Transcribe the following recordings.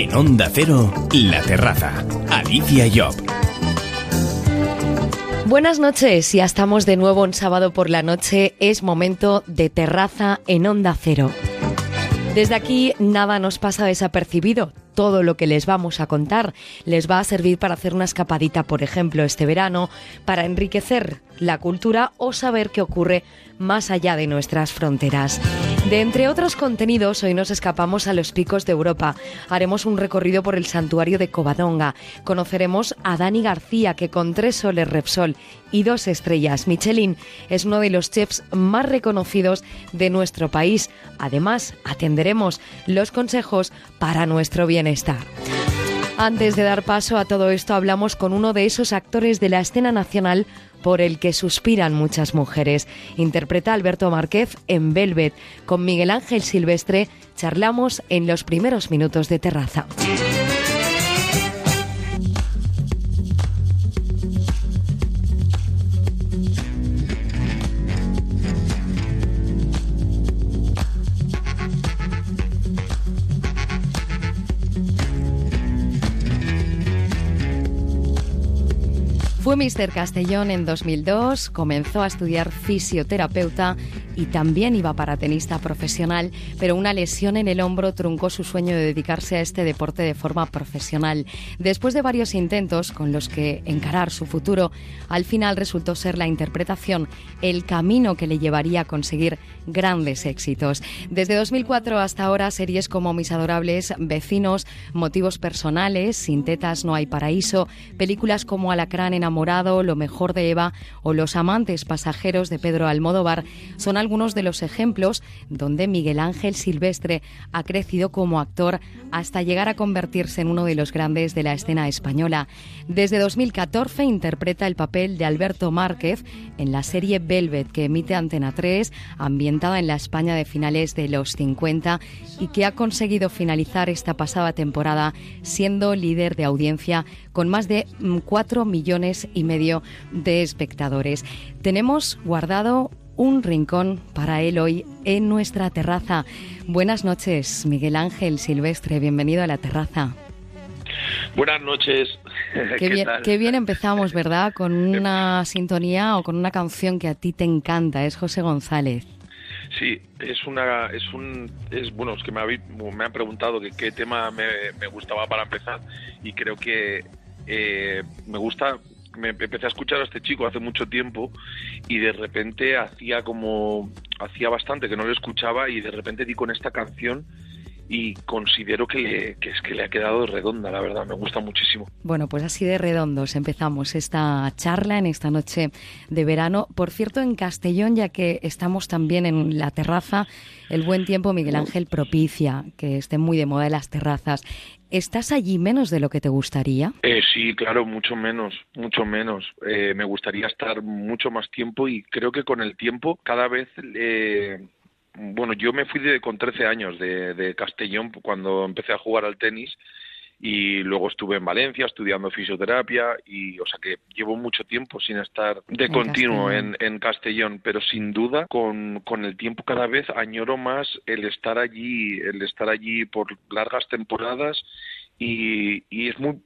En Onda Cero, La Terraza. Alicia Job. Buenas noches, ya estamos de nuevo un sábado por la noche. Es momento de terraza en Onda Cero. Desde aquí nada nos pasa desapercibido. Todo lo que les vamos a contar les va a servir para hacer una escapadita, por ejemplo, este verano, para enriquecer la cultura o saber qué ocurre más allá de nuestras fronteras. De entre otros contenidos, hoy nos escapamos a los picos de Europa. Haremos un recorrido por el santuario de Covadonga. Conoceremos a Dani García, que con tres soles Repsol y dos estrellas Michelin es uno de los chefs más reconocidos de nuestro país. Además, atenderemos los consejos para nuestro bienestar. Antes de dar paso a todo esto, hablamos con uno de esos actores de la escena nacional por el que suspiran muchas mujeres. Interpreta Alberto Márquez en Velvet. Con Miguel Ángel Silvestre charlamos en los primeros minutos de terraza. Fue Mr. Castellón en 2002, comenzó a estudiar fisioterapeuta y también iba para tenista profesional, pero una lesión en el hombro truncó su sueño de dedicarse a este deporte de forma profesional. Después de varios intentos con los que encarar su futuro, al final resultó ser la interpretación el camino que le llevaría a conseguir grandes éxitos. Desde 2004 hasta ahora, series como Mis adorables vecinos, Motivos personales, Sin tetas no hay paraíso, películas como Alacrán enamorado, Lo mejor de Eva o Los amantes pasajeros de Pedro Almodóvar son algunos de los ejemplos donde Miguel Ángel Silvestre ha crecido como actor hasta llegar a convertirse en uno de los grandes de la escena española. Desde 2014 interpreta el papel de Alberto Márquez en la serie Velvet que emite Antena 3, ambientada en la España de finales de los 50 y que ha conseguido finalizar esta pasada temporada siendo líder de audiencia con más de 4 mm, millones y medio de espectadores. Tenemos guardado un rincón para él hoy en nuestra terraza. Buenas noches, Miguel Ángel Silvestre, bienvenido a la terraza. Buenas noches. Qué, bien, qué bien empezamos, ¿verdad? Con una sintonía o con una canción que a ti te encanta, es José González. Sí, es una, es un, es bueno, es que me, me han preguntado que qué tema me, me, gustaba para empezar y creo que eh, me gusta me empecé a escuchar a este chico hace mucho tiempo y de repente hacía como hacía bastante que no lo escuchaba y de repente di con esta canción y considero que, es que le ha quedado redonda, la verdad, me gusta muchísimo. Bueno, pues así de redondos empezamos esta charla en esta noche de verano. Por cierto, en Castellón, ya que estamos también en la terraza, el buen tiempo Miguel Ángel propicia que esté muy de moda las terrazas. ¿Estás allí menos de lo que te gustaría? Eh, sí, claro, mucho menos, mucho menos. Eh, me gustaría estar mucho más tiempo y creo que con el tiempo cada vez... Eh, bueno, yo me fui de, con 13 años de, de Castellón cuando empecé a jugar al tenis y luego estuve en Valencia estudiando fisioterapia y o sea que llevo mucho tiempo sin estar de continuo En, en, Castellón pero sin duda con, con el tiempo cada vez añoro más el estar allí el estar allí por largas temporadas y, y es muy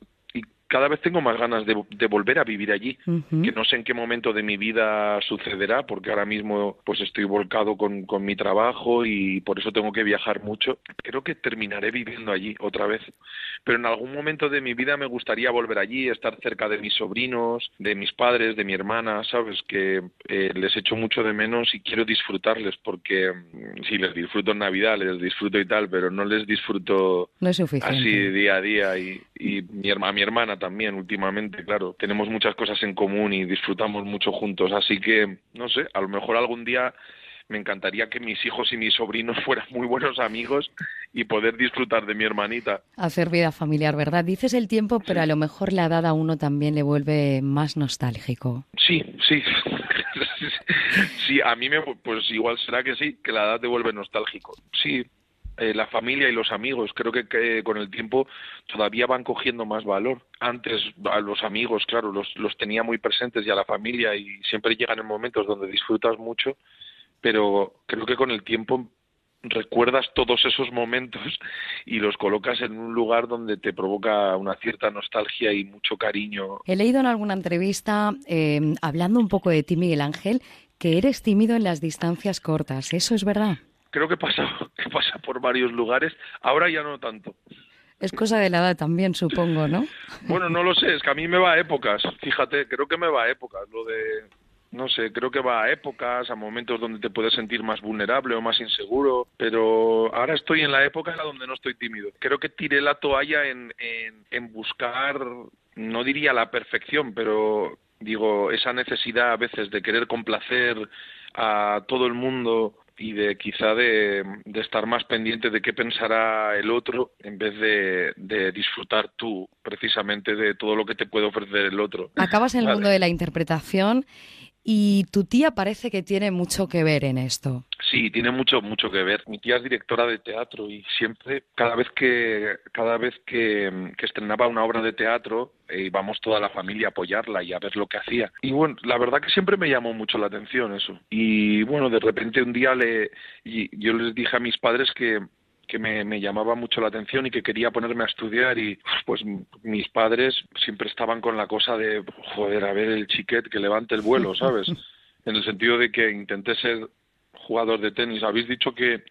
cada vez tengo más ganas de, volver a vivir allí, que no sé en qué momento de mi vida sucederá, porque ahora mismo pues estoy volcado con, con, mi trabajo y por eso tengo que viajar mucho. Creo que terminaré viviendo allí otra vez, pero en algún momento de mi vida me gustaría volver allí, estar cerca de mis sobrinos, de mis padres, de mi hermana, sabes que eh, les echo mucho de menos y quiero disfrutarles, porque mm, sí les disfruto en Navidad, les disfruto y tal, pero no les disfruto así día a día. Y, y mi, a mi hermana también últimamente, claro. Tenemos muchas cosas en común y disfrutamos mucho juntos, así que, no sé, a lo mejor algún día me encantaría que mis hijos y mis sobrinos fueran muy buenos amigos y poder disfrutar de mi hermanita. Hacer vida familiar, ¿verdad? Dices el tiempo, pero a lo mejor la edad a uno también le vuelve más nostálgico. Sí, sí. sí, a mí me, pues igual será que sí, que la edad te vuelve nostálgico. Sí, eh, la familia y los amigos. Creo que, con el tiempo todavía van cogiendo más valor. Antes a los amigos, claro, los, los tenía muy presentes y a la familia y siempre llegan en momentos donde disfrutas mucho, pero creo que con el tiempo recuerdas todos esos momentos y los colocas en un lugar donde te provoca una cierta nostalgia y mucho cariño. He leído en alguna entrevista, eh, hablando un poco de ti, Miguel Ángel, que eres tímido en las distancias cortas. ¿Eso es verdad? Creo que pasa, que pasa por varios lugares. Ahora ya no tanto. Es cosa de la edad también, supongo, ¿no? Bueno, no lo sé, es que a mí me va a épocas, fíjate, creo que me va a épocas, lo de no sé, creo que va a épocas, a momentos donde te puedes sentir más vulnerable o más inseguro, pero ahora estoy en la época en la donde no estoy tímido. Creo que tiré la toalla en, en, buscar, no diría la perfección, pero digo, esa necesidad a veces de querer complacer a todo el mundo y de quizá de, estar más pendiente de qué pensará el otro en vez de, de, disfrutar tú precisamente de todo lo que te puede ofrecer el otro. Acabas en el mundo de la interpretación y tu tía parece que tiene mucho que ver en esto. Sí, tiene mucho mucho que ver. Mi tía es directora de teatro y siempre, cada vez que cada vez que, estrenaba una obra de teatro, eh, íbamos toda la familia a apoyarla y a ver lo que hacía. Y bueno, la verdad que siempre me llamó mucho la atención eso. Y bueno, de repente un día le, y yo les dije a mis padres que que me, llamaba mucho la atención y que quería ponerme a estudiar y pues mis padres siempre estaban con la cosa de joder a ver el chiquet que levante el vuelo sabes en el sentido de que intenté ser jugador de tenis habéis dicho que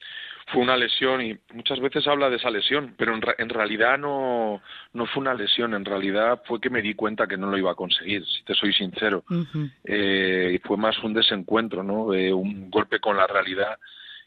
fue una lesión y muchas veces habla de esa lesión, pero en, en, realidad no, no fue una lesión, en realidad fue que me di cuenta que no lo iba a conseguir, si te soy sincero. eh, y fue más un desencuentro, ¿no? un golpe con la realidad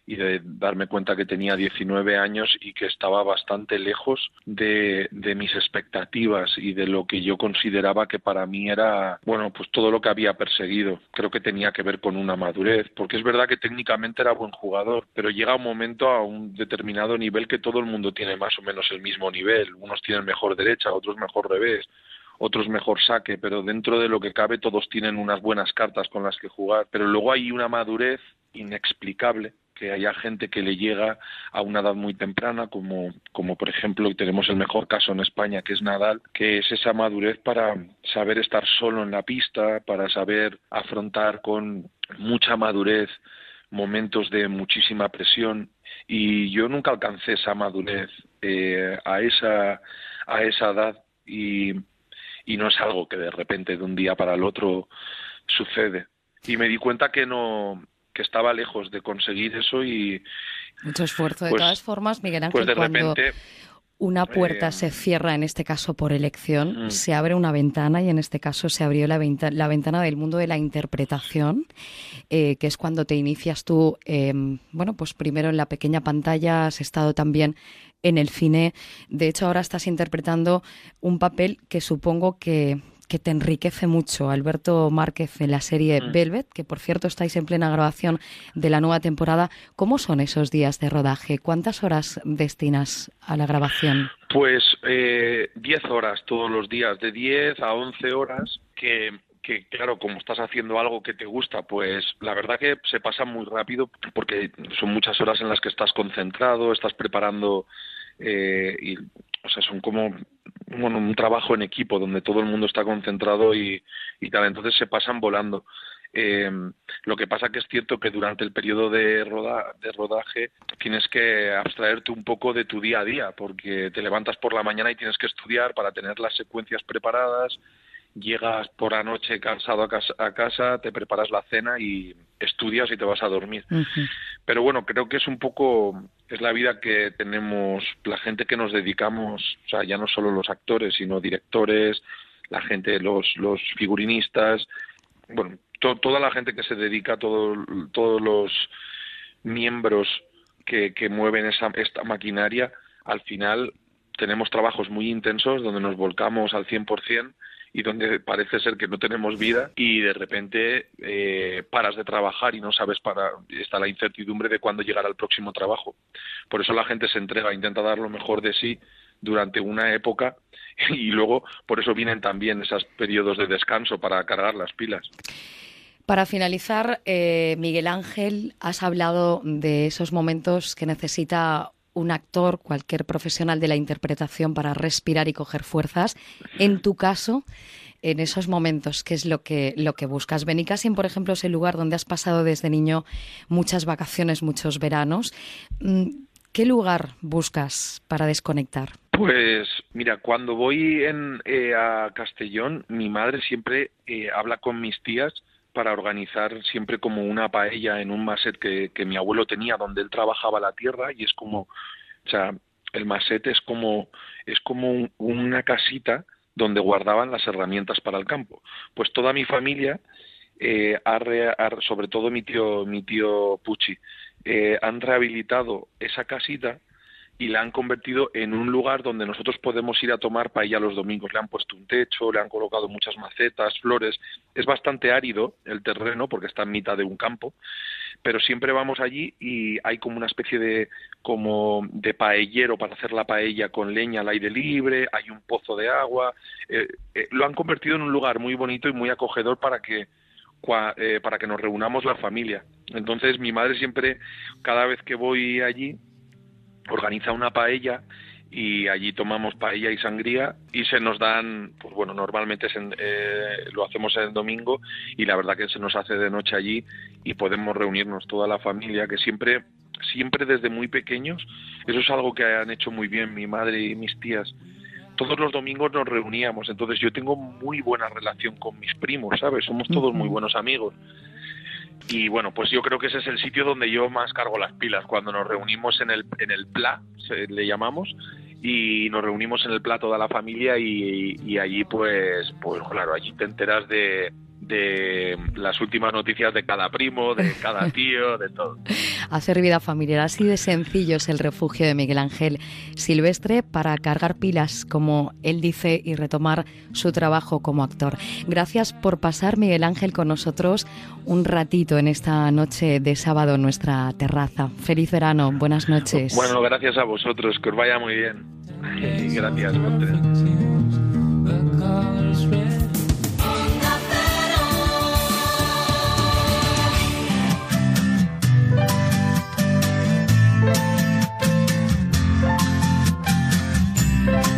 y de darme cuenta que tenía 19 años y que estaba bastante lejos de, de, mis expectativas y de lo que yo consideraba que para mí era, bueno, pues todo lo que había perseguido. Creo que tenía que ver con una madurez, porque es verdad que técnicamente era buen jugador, pero llega un momento a un determinado nivel que todo el mundo tiene más o menos el mismo nivel. Unos tienen mejor derecha, otros mejor revés otros mejor saque, pero dentro de lo que cabe todos tienen unas buenas cartas con las que jugar. Pero luego hay una madurez inexplicable que haya gente que le llega a una edad muy temprana, como, como por ejemplo, y tenemos el mejor caso en España, que es Nadal, que es esa madurez para saber estar solo en la pista, para saber afrontar con mucha madurez momentos de muchísima presión. Y yo nunca alcancé esa madurez eh, a esa a esa edad y, y no es algo que de repente de un día para el otro sucede. Y me di cuenta que no que estaba lejos de conseguir eso y mucho esfuerzo de pues, todas formas Miguel Ángel pues de cuando repente, una puerta eh, se cierra en este caso por elección Mm. se abre una ventana y en este caso se abrió la, venta- la ventana del mundo de la interpretación eh, que es cuando te inicias tú eh, bueno pues primero en la pequeña pantalla has estado también en el cine de hecho ahora estás interpretando un papel que supongo que que te enriquece mucho, Alberto Márquez, en la serie Mm. Velvet, que por cierto estáis en plena grabación de la nueva temporada. ¿Cómo son esos días de rodaje? ¿Cuántas horas destinas a la grabación? Pues eh, 10 horas todos los días, de 10 a 11 horas, que, que claro, como estás haciendo algo que te gusta, pues la verdad que se pasa muy rápido porque son muchas horas en las que estás concentrado, estás preparando eh, y, o sea, son como bueno, un trabajo en equipo donde todo el mundo está concentrado y, y tal, entonces se pasan volando. Eh, lo que pasa que es cierto que durante el periodo de, roda- de rodaje tienes que abstraerte un poco de tu día a día, porque te levantas por la mañana y tienes que estudiar para tener las secuencias preparadas, llegas por la noche cansado a casa, a casa, te preparas la cena y estudias y te vas a dormir. Pero bueno, creo que es un poco, es la vida que tenemos la gente que nos dedicamos, o sea, ya no solo los actores, sino directores, la gente, los, los figurinistas, bueno, to- toda la gente que se dedica, todo, todos los miembros que, que mueven esa, esta maquinaria, al final tenemos trabajos muy intensos donde nos volcamos al 100% y donde parece ser que no tenemos vida y de repente eh, paras de trabajar y no sabes para está la incertidumbre de cuándo llegará el próximo trabajo. Por eso la gente se entrega intenta dar lo mejor de sí durante una época y luego por eso vienen también esos periodos de descanso para cargar las pilas. Para finalizar, eh, Miguel Ángel, has hablado de esos momentos que necesita un actor, cualquier profesional de la interpretación para respirar y coger fuerzas. En tu caso, en esos momentos, ¿qué es lo que, lo que buscas? Benicassim, por ejemplo, es el lugar donde has pasado desde niño muchas vacaciones, muchos veranos. Mm, ¿Qué lugar buscas para desconectar? Pues mira, cuando voy eh, a Castellón, mi madre siempre eh, habla con mis tías para organizar siempre como una paella en un maset que, que mi abuelo tenía donde él trabajaba la tierra y es como, o sea, el maset es como, es como una casita donde guardaban las herramientas para el campo. Pues toda mi familia, eh, sobre todo mi tío, mi tío Pucci, eh, han rehabilitado esa casita y la han convertido en un lugar donde nosotros podemos ir a tomar paella los domingos. Le han puesto un techo, le han colocado muchas macetas, flores. Es bastante árido el terreno porque está en mitad de un campo, pero siempre vamos allí y hay como una especie de como de paellero para hacer la paella con leña al aire libre, hay un pozo de agua. Eh, eh, lo han convertido en un lugar muy bonito y muy acogedor para que eh, para que nos reunamos la familia. Entonces mi madre siempre, cada vez que voy allí, organiza una paella y allí tomamos paella y sangría y se nos dan, pues bueno, normalmente eh, lo hacemos el domingo y la verdad que se nos hace de noche allí y podemos reunirnos toda la familia que siempre, siempre desde muy pequeños, eso es algo que han hecho muy bien mi madre y mis tías. Todos los domingos nos reuníamos, entonces yo tengo muy buena relación con mis primos, ¿sabes? Somos todos muy buenos amigos y bueno, pues yo creo que ese es el sitio donde yo más cargo las pilas, cuando nos reunimos en el, en el PLA, se, le llamamos, y nos reunimos en el PLA toda la familia y, y allí pues, pues claro, allí te enteras de, de las últimas noticias de cada primo, de cada tío, de todo. Hacer vida familiar, así de sencillo es el refugio de Miguel Ángel Silvestre para cargar pilas, como él dice, y retomar su trabajo como actor. Gracias por pasar, Miguel Ángel, con nosotros un ratito en esta noche de sábado en nuestra terraza. Feliz verano, buenas noches. Bueno, gracias a vosotros, que os vaya muy bien. Gracias.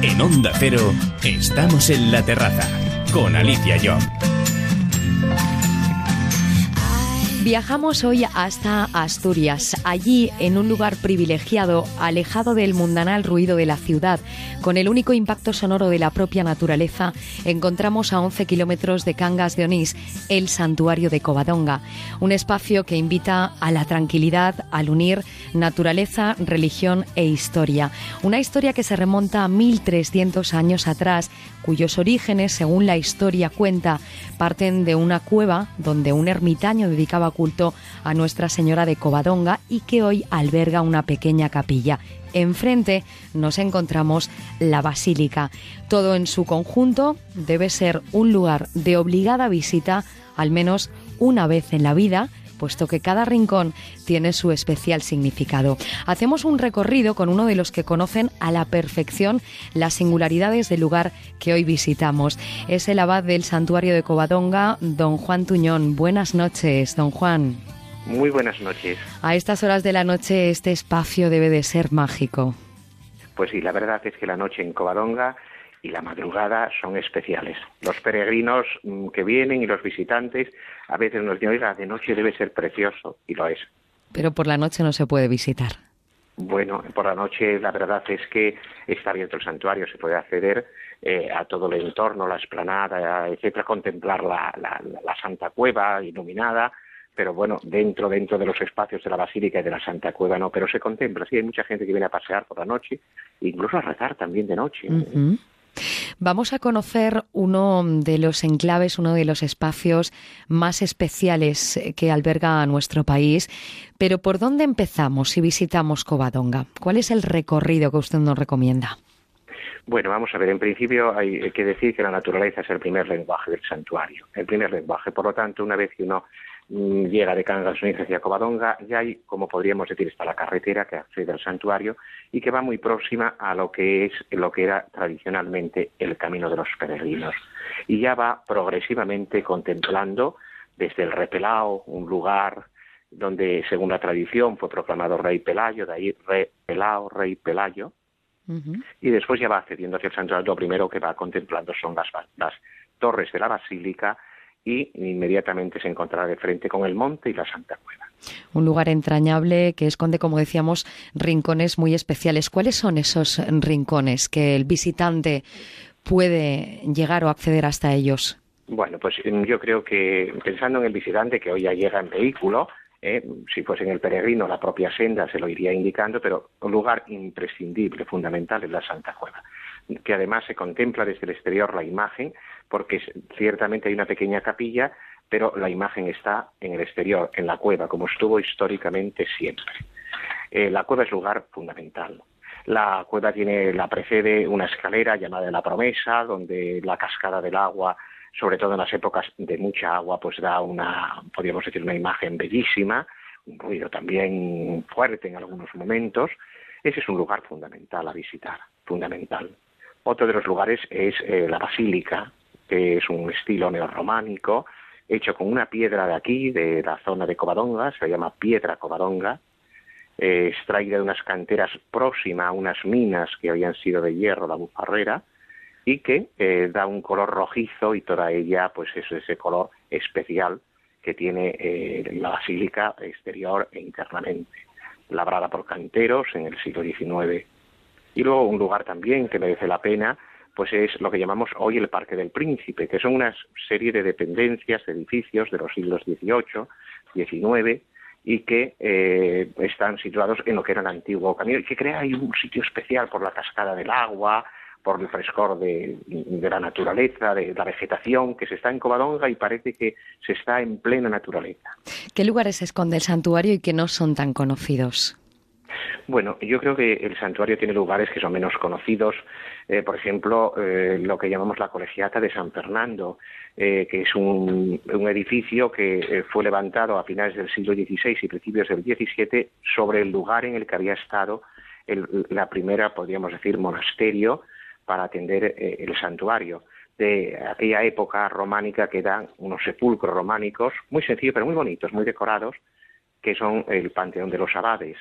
En Onda Cero, estamos en la terraza con Alicia Job. Viajamos hoy hasta Asturias, allí en un lugar privilegiado, alejado del mundanal ruido de la ciudad, con el único impacto sonoro de la propia naturaleza, encontramos a 11 kilómetros de Cangas de Onís el santuario de Covadonga, un espacio que invita a la tranquilidad al unir naturaleza, religión e historia. Una historia que se remonta a 1300 años atrás, cuyos orígenes, según la historia cuenta, parten de una cueva donde un ermitaño dedicaba culto a Nuestra Señora de Covadonga y que hoy alberga una pequeña capilla. Enfrente nos encontramos la basílica. Todo en su conjunto debe ser un lugar de obligada visita al menos una vez en la vida puesto que cada rincón tiene su especial significado. Hacemos un recorrido con uno de los que conocen a la perfección las singularidades del lugar que hoy visitamos. Es el abad del santuario de Covadonga, don Juan Tuñón. Buenas noches, don Juan. Muy buenas noches. A estas horas de la noche este espacio debe de ser mágico. Pues sí, la verdad es que la noche en Covadonga y la madrugada son especiales. Los peregrinos mm, que vienen y los visitantes a veces nos dicen, oiga, de noche debe ser precioso, y lo es. Pero por la noche no se puede visitar. Bueno, por la noche la verdad es que está abierto el santuario, se puede acceder eh, a todo el entorno, la esplanada, etcétera, contemplar la, la, Santa Cueva iluminada, pero bueno, dentro, dentro de los espacios de la Basílica y de la Santa Cueva no, pero se contempla, sí, hay mucha gente que viene a pasear por la noche, incluso a rezar también de noche. Vamos a conocer uno de los enclaves, uno de los espacios más especiales que alberga nuestro país. Pero ¿por dónde empezamos si visitamos Covadonga? ¿Cuál es el recorrido que usted nos recomienda? Bueno, vamos a ver, en principio hay que decir que la naturaleza es el primer lenguaje del santuario, el primer lenguaje. Por lo tanto, una vez que uno llega de Cangas hacia Covadonga, ya hay, como podríamos decir, está la carretera que accede al santuario y que va muy próxima a lo que es lo que era tradicionalmente el camino de los peregrinos. Y ya va progresivamente contemplando desde el Repelao, un lugar donde según la tradición fue proclamado rey Pelayo, de ahí rey Pelao, rey Pelayo, y después ya va accediendo hacia el santuario. Lo primero que va contemplando son las, las torres de la basílica y inmediatamente se encontrará de frente con el monte y la Santa Cueva. Un lugar entrañable que esconde, como decíamos, rincones muy especiales. ¿Cuáles son esos rincones que el visitante puede llegar o acceder hasta ellos? Bueno, pues yo creo que pensando en el visitante que hoy ya llega en vehículo, ¿eh? si fuese en el peregrino, la propia senda se lo iría indicando, pero un lugar imprescindible, fundamental, es la Santa Cueva, que además se contempla desde el exterior la imagen, porque ciertamente hay una pequeña capilla, pero la imagen está en el exterior, en la cueva, como estuvo históricamente siempre. Eh, la cueva es lugar fundamental. La cueva tiene, la precede una escalera llamada la promesa, donde la cascada del agua sobre todo en las épocas de mucha agua, pues da una, podríamos decir, una imagen bellísima, un ruido también fuerte en algunos momentos. Ese es un lugar fundamental a visitar, fundamental. Otro de los lugares es eh, la basílica, que es un estilo neorrománico, hecho con una piedra de aquí, de la zona de Covadonga, se llama piedra Covadonga, eh, extraída de unas canteras próximas a unas minas que habían sido de hierro, la bufarrera, y que eh, da un color rojizo y toda ella pues es ese color especial que tiene eh, la basílica exterior e internamente, labrada por canteros en el siglo XIX. Y luego un lugar también que merece la pena, pues es lo que llamamos hoy el Parque del Príncipe, que son una serie de dependencias, edificios de los siglos XVIII, XIX, y que eh, están situados en lo que era el antiguo camino, y que crea ahí un sitio especial por la cascada del agua, por el frescor de, la naturaleza, de la vegetación que se está en Covadonga y parece que se está en plena naturaleza. ¿Qué lugares esconde el santuario y que no son tan conocidos? Bueno, yo creo que el santuario tiene lugares que son menos conocidos. Eh, por ejemplo, eh, lo que llamamos la Colegiata de San Fernando, eh, que es un, edificio que fue levantado a finales del siglo XVI y principios del XVII sobre el lugar en el que había estado la primera, podríamos decir, monasterio para atender el santuario de aquella época románica que eran unos sepulcros románicos muy sencillos pero muy bonitos, muy decorados, que son el Panteón de los Abades.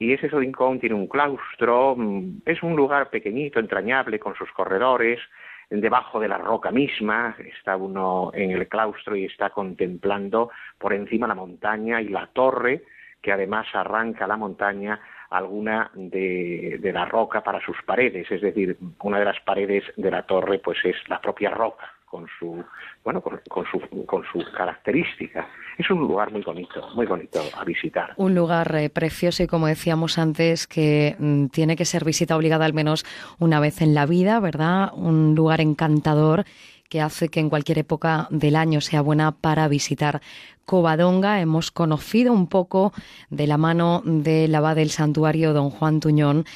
Y ese rincón tiene un claustro, mm, es un lugar pequeñito, entrañable, con sus corredores, debajo de la roca misma, está uno en el claustro y está contemplando por encima la montaña y la torre, que además arranca la montaña alguna de, la roca para sus paredes, es decir, una de las paredes de la torre pues es la propia roca con su bueno con, su con su característica es un lugar muy bonito muy bonito a visitar. Un lugar eh, precioso y como decíamos antes que mm, tiene que ser visita obligada al menos una vez en la vida verdad un lugar encantador que hace que en cualquier época del año sea buena para visitar Covadonga. Hemos conocido un poco de la mano del abad del santuario, don Juan Tuñón,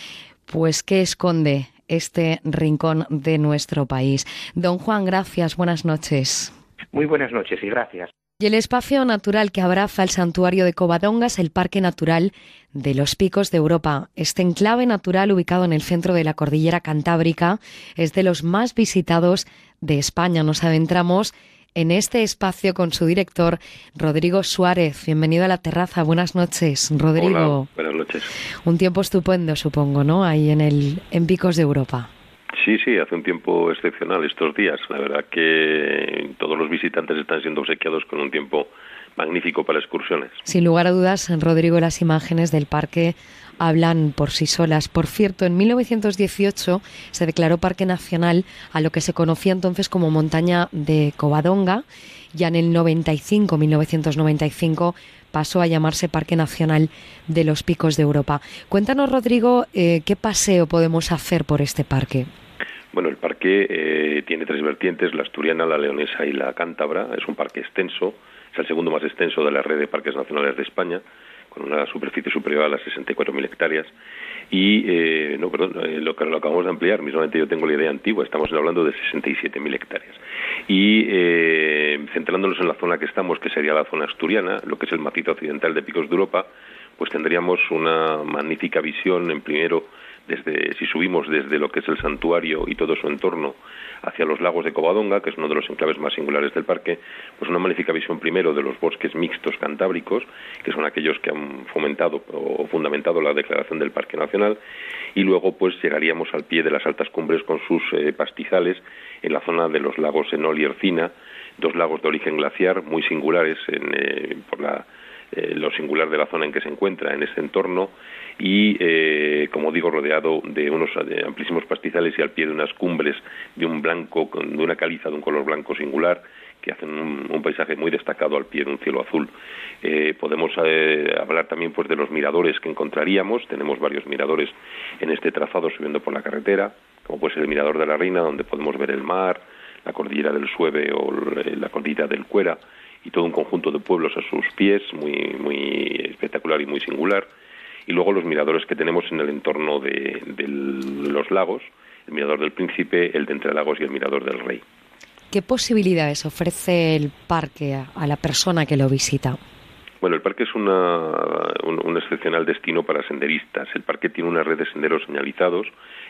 pues qué esconde este rincón de nuestro país. Don Juan, gracias, buenas noches. Muy buenas noches y gracias. Y el espacio natural que abraza el santuario de Covadonga es el Parque Natural de los Picos de Europa. Este enclave natural ubicado en el centro de la cordillera cantábrica es de los más visitados de España. Nos adentramos en este espacio con su director, Rodrigo Suárez. Bienvenido a la terraza. Buenas noches, Rodrigo. buenas noches. Un tiempo estupendo, supongo, ¿no? Ahí en, el, en Picos de Europa. Sí, sí, hace un tiempo excepcional estos días. La verdad que todos los visitantes están siendo obsequiados con un tiempo magnífico para excursiones. Sin lugar a dudas, Rodrigo, las imágenes del parque hablan por sí solas. Por cierto, en 1918 se declaró Parque Nacional a lo que se conocía entonces como Montaña de Covadonga. Ya en el 95, 1995, pasó a llamarse Parque Nacional de los Picos de Europa. Cuéntanos, Rodrigo, eh, qué paseo podemos hacer por este parque. Bueno, el parque eh, tiene tres vertientes, la asturiana, la leonesa y la cántabra. Es un parque extenso, es el segundo más extenso de la red de parques nacionales de España, con una superficie superior a las 64.000 hectáreas. Y, eh, no, perdón, eh, lo que lo acabamos de ampliar, mismamente yo tengo la idea antigua, estamos hablando de 67.000 hectáreas. Y centrándonos en la zona que estamos, que sería la zona asturiana, lo que es el macizo occidental de Picos de Europa, pues tendríamos una magnífica visión, en primero, desde, si subimos desde lo que es el santuario y todo su entorno hacia los lagos de Covadonga, que es uno de los enclaves más singulares del parque, pues una magnífica visión primero de los bosques mixtos cantábricos, que son aquellos que han fomentado o fundamentado la declaración del Parque Nacional, y luego pues llegaríamos al pie de las altas cumbres con sus eh, pastizales en la zona de los lagos Enol y Ercina, dos lagos de origen glaciar muy singulares en, eh, por la eh, lo singular de la zona en que se encuentra, en ese entorno, y, eh, como digo, rodeado de unos amplísimos pastizales y al pie de unas cumbres de un blanco, de una caliza de un color blanco singular, que hacen un, paisaje muy destacado al pie de un cielo azul. Eh, podemos hablar también pues de los miradores que encontraríamos. Tenemos varios miradores en este trazado subiendo por la carretera, como puede ser el mirador de la Reina, donde podemos ver el mar, la cordillera del Sueve o la cordillera del Cuera y todo un conjunto de pueblos a sus pies, muy, muy espectacular y muy singular. Y luego los miradores que tenemos en el entorno de, los lagos, el mirador del Príncipe, el de Entre Lagos y el mirador del Rey. ¿Qué posibilidades ofrece el parque a la persona que lo visita? Bueno, el parque es una, un, excepcional destino para senderistas. El parque tiene una red de senderos señalizados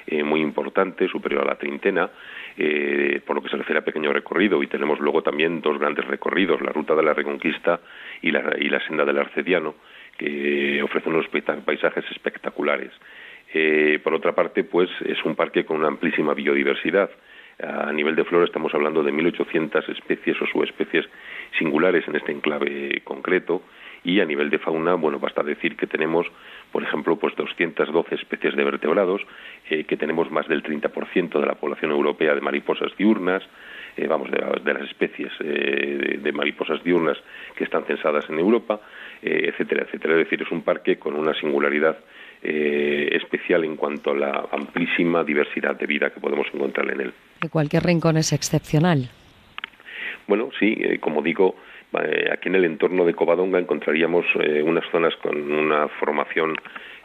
eh, muy importante, superior a la treintena, eh, por lo que se refiere a pequeño recorrido. Y tenemos luego también dos grandes recorridos, la Ruta de la Reconquista y la, y la Senda del Arcediano, que ofrecen unos paisajes espectaculares. Eh, por otra parte, pues es un parque con una amplísima biodiversidad. A nivel de flora estamos hablando de 1.800 especies o subespecies singulares en este enclave concreto y a nivel de fauna, bueno, basta decir que tenemos, por ejemplo, pues 212 especies de vertebrados, eh, que tenemos más del 30% de la población europea de mariposas diurnas, eh, vamos, de, las especies eh, de, mariposas diurnas que están censadas en Europa, etcétera, etcétera. Es decir, es un parque con una singularidad especial en cuanto a la amplísima diversidad de vida que podemos encontrar en él. Que cualquier rincón es excepcional. Bueno, sí, como digo, eh, aquí en el entorno de Covadonga encontraríamos eh, unas zonas con una formación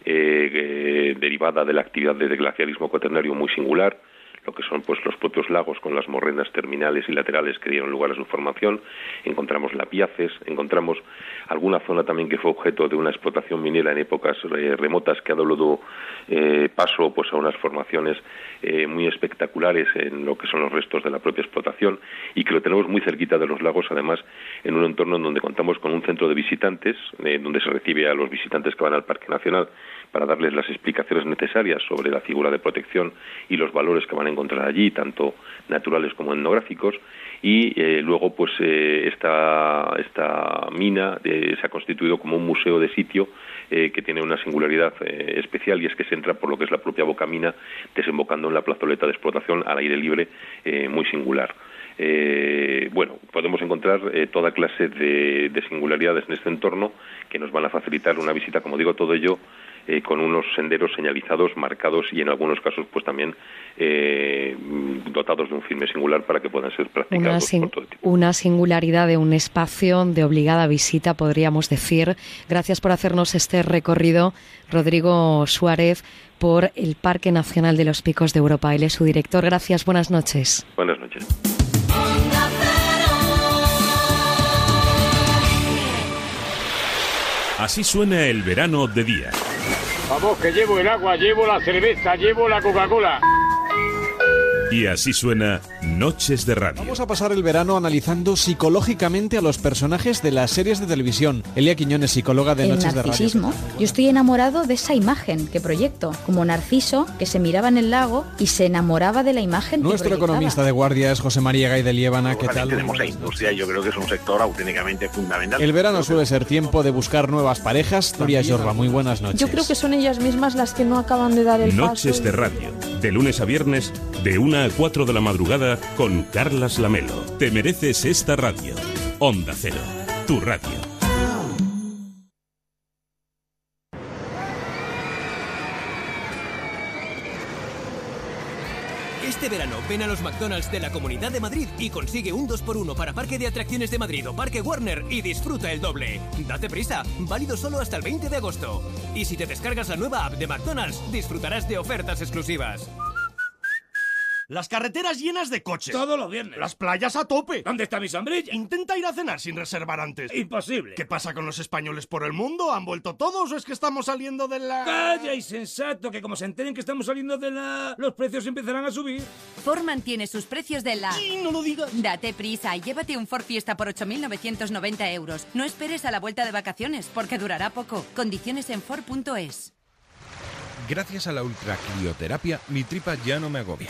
eh, derivada de la actividad de glaciarismo cuaternario muy singular, que son pues los propios lagos con las morrenas terminales y laterales que dieron lugar a su formación, encontramos lapiaces, encontramos alguna zona también que fue objeto de una explotación minera en épocas eh, remotas que ha dado eh, paso pues a unas formaciones eh, muy espectaculares en lo que son los restos de la propia explotación y que lo tenemos muy cerquita de los lagos además en un entorno en donde contamos con un centro de visitantes donde se recibe a los visitantes que van al Parque Nacional para darles las explicaciones necesarias sobre la figura de protección y los valores que van a encontrar allí, tanto naturales como etnográficos, y eh, luego pues eh, esta, esta mina eh, se ha constituido como un museo de sitio que tiene una singularidad especial y es que se entra por lo que es la propia boca mina desembocando en la plazoleta de explotación al aire libre muy singular. bueno, podemos encontrar toda clase de, de, singularidades en este entorno que nos van a facilitar una visita, como digo, todo ello eh, con unos senderos señalizados, marcados y en algunos casos pues también eh, dotados de un filme singular para que puedan ser practicados una, por todo una singularidad de un espacio de obligada visita, podríamos decir. Gracias por hacernos este recorrido, Rodrigo Suárez, por el Parque Nacional de los Picos de Europa. Él es su director. Gracias, buenas noches. Buenas noches. Así suena el verano de día. Vamos, que llevo el agua, llevo la cerveza, llevo la Coca-Cola. Y así suena Noches de Radio. Vamos a pasar el verano analizando psicológicamente a los personajes de las series de televisión. Elia Quiñones, psicóloga de Noches de Radio. Yo estoy enamorado de esa imagen que proyecto, como Narciso que se miraba en el lago y se enamoraba de la imagen. Nuestro economista de guardia es José María Gay de Liébana. ¿Qué tal? Tenemos la industria, yo creo que es un sector auténticamente fundamental. El verano suele ser tiempo de buscar nuevas parejas. Nuria Yorba, muy buenas noches. Yo creo que son ellas mismas las que no acaban de dar el Noches de Radio, de lunes a viernes, de 1 a 4 de la madrugada, con Carlas Lamelo. Te mereces esta radio. Onda Cero, tu radio. Este verano ven a los McDonald's de la Comunidad de Madrid y consigue un 2x1 para Parque de Atracciones de Madrid o Parque Warner y disfruta el doble. Date prisa, válido solo hasta el 20 de agosto. Y si te descargas la nueva app de McDonald's, disfrutarás de ofertas exclusivas. Las carreteras llenas de coches. Todos los viernes. Las playas a tope. ¿Dónde está mi sombrilla? Intenta ir a cenar sin reservar antes. Imposible. ¿Qué pasa con los españoles por el mundo? ¿Han vuelto todos o es que estamos saliendo de la... Calla, insensato, que como se enteren que estamos saliendo de la... Los precios empezarán a subir. Ford mantiene sus precios de la... Sí, no lo digas. Date prisa y llévate un Ford Fiesta por 8.990 euros. No esperes a la vuelta de vacaciones, porque durará poco. Condiciones en Ford.es. Gracias a la ultracrioterapia, mi tripa ya no me agobia.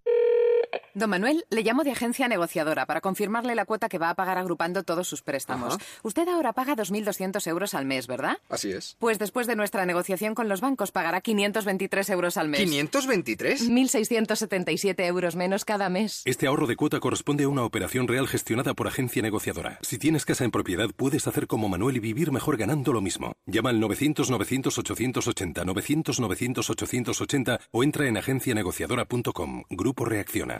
Don Manuel, le llamo de agencia negociadora para confirmarle la cuota que va a pagar agrupando todos sus préstamos. Ajá. Usted ahora paga 2.200 euros al mes, ¿verdad? Así es. Pues después de nuestra negociación con los bancos pagará 523 euros al mes. ¿523? 1.677 euros menos cada mes. Este ahorro de cuota corresponde a una operación real gestionada por agencia negociadora. Si tienes casa en propiedad, puedes hacer como Manuel y vivir mejor ganando lo mismo. Llama al 900-900-880, 900-900-880 o entra en agencianegociadora.com. Grupo Reacciona.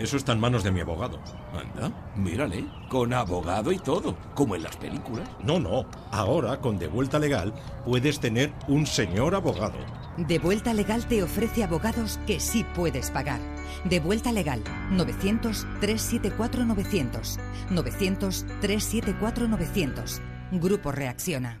Eso está en manos de mi abogado. Anda, mírale, con abogado y todo, como en las películas. No, no. Ahora, con De Vuelta Legal, puedes tener un señor abogado. De Vuelta Legal te ofrece abogados que sí puedes pagar. De Vuelta Legal 900-374-900. 900-374-900. Grupo Reacciona.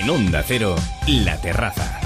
En Onda Cero, La Terraza.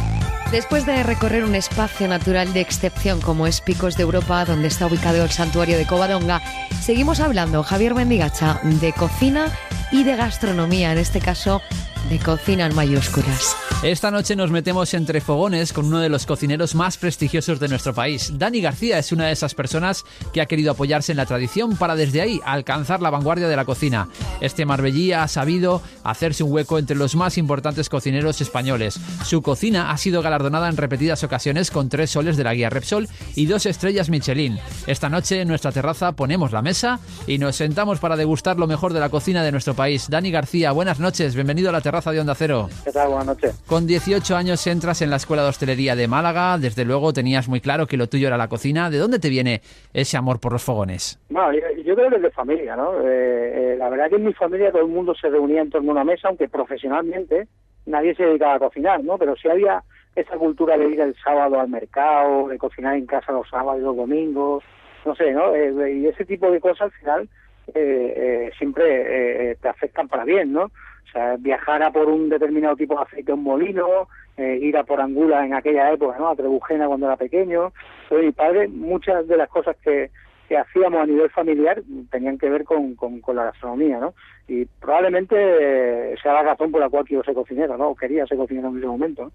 Después de recorrer un espacio natural de excepción como es Picos de Europa, donde está ubicado el santuario de Covadonga, seguimos hablando, Javier Mendigacha, de cocina y de gastronomía, en este caso de cocina en mayúsculas. Esta noche nos metemos entre fogones con uno de los cocineros más prestigiosos de nuestro país. Dani García es una de esas personas que ha querido apoyarse en la tradición para desde ahí alcanzar la vanguardia de la cocina. Este marbellí ha sabido hacerse un hueco entre los más importantes cocineros españoles. Su cocina ha sido galardonada en repetidas ocasiones con tres soles de la guía Repsol y dos estrellas Michelin. Esta noche en nuestra terraza ponemos la mesa y nos sentamos para degustar lo mejor de la cocina de nuestro país. Dani García, buenas noches, bienvenido a la terraza de Onda Cero. ¿Qué tal? Buenas noches. Con 18 años entras en la Escuela de Hostelería de Málaga, desde luego tenías muy claro que lo tuyo era la cocina. ¿De dónde te viene ese amor por los fogones? Bueno, yo, creo que es de familia, ¿no? Eh, eh, la verdad que en mi familia todo el mundo se reunía en torno a una mesa, aunque profesionalmente nadie se dedicaba a cocinar, ¿no? Pero sí había esa cultura de ir el sábado al mercado, de cocinar en casa los sábados y los domingos, no sé, ¿no? Eh, y ese tipo de cosas al final eh, eh, siempre eh, te afectan para bien, ¿no? Sea, viajar a por un determinado tipo de aceite un molino, eh, ir a por angula en aquella época, ¿no? A Trebujena cuando era pequeño. Pero mi padre, muchas de las cosas que, que hacíamos a nivel familiar tenían que ver con, con, la gastronomía, ¿no? Y probablemente eh, sea la razón por la cual quiero ser cocinero, ¿no? O quería ser cocinero en ese momento.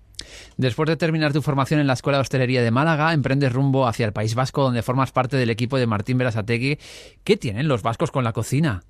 Después de terminar tu formación en la Escuela de Hostelería de Málaga, emprendes rumbo hacia el País Vasco, donde formas parte del equipo de Martín Berasategui. ¿Qué tienen los vascos con la cocina?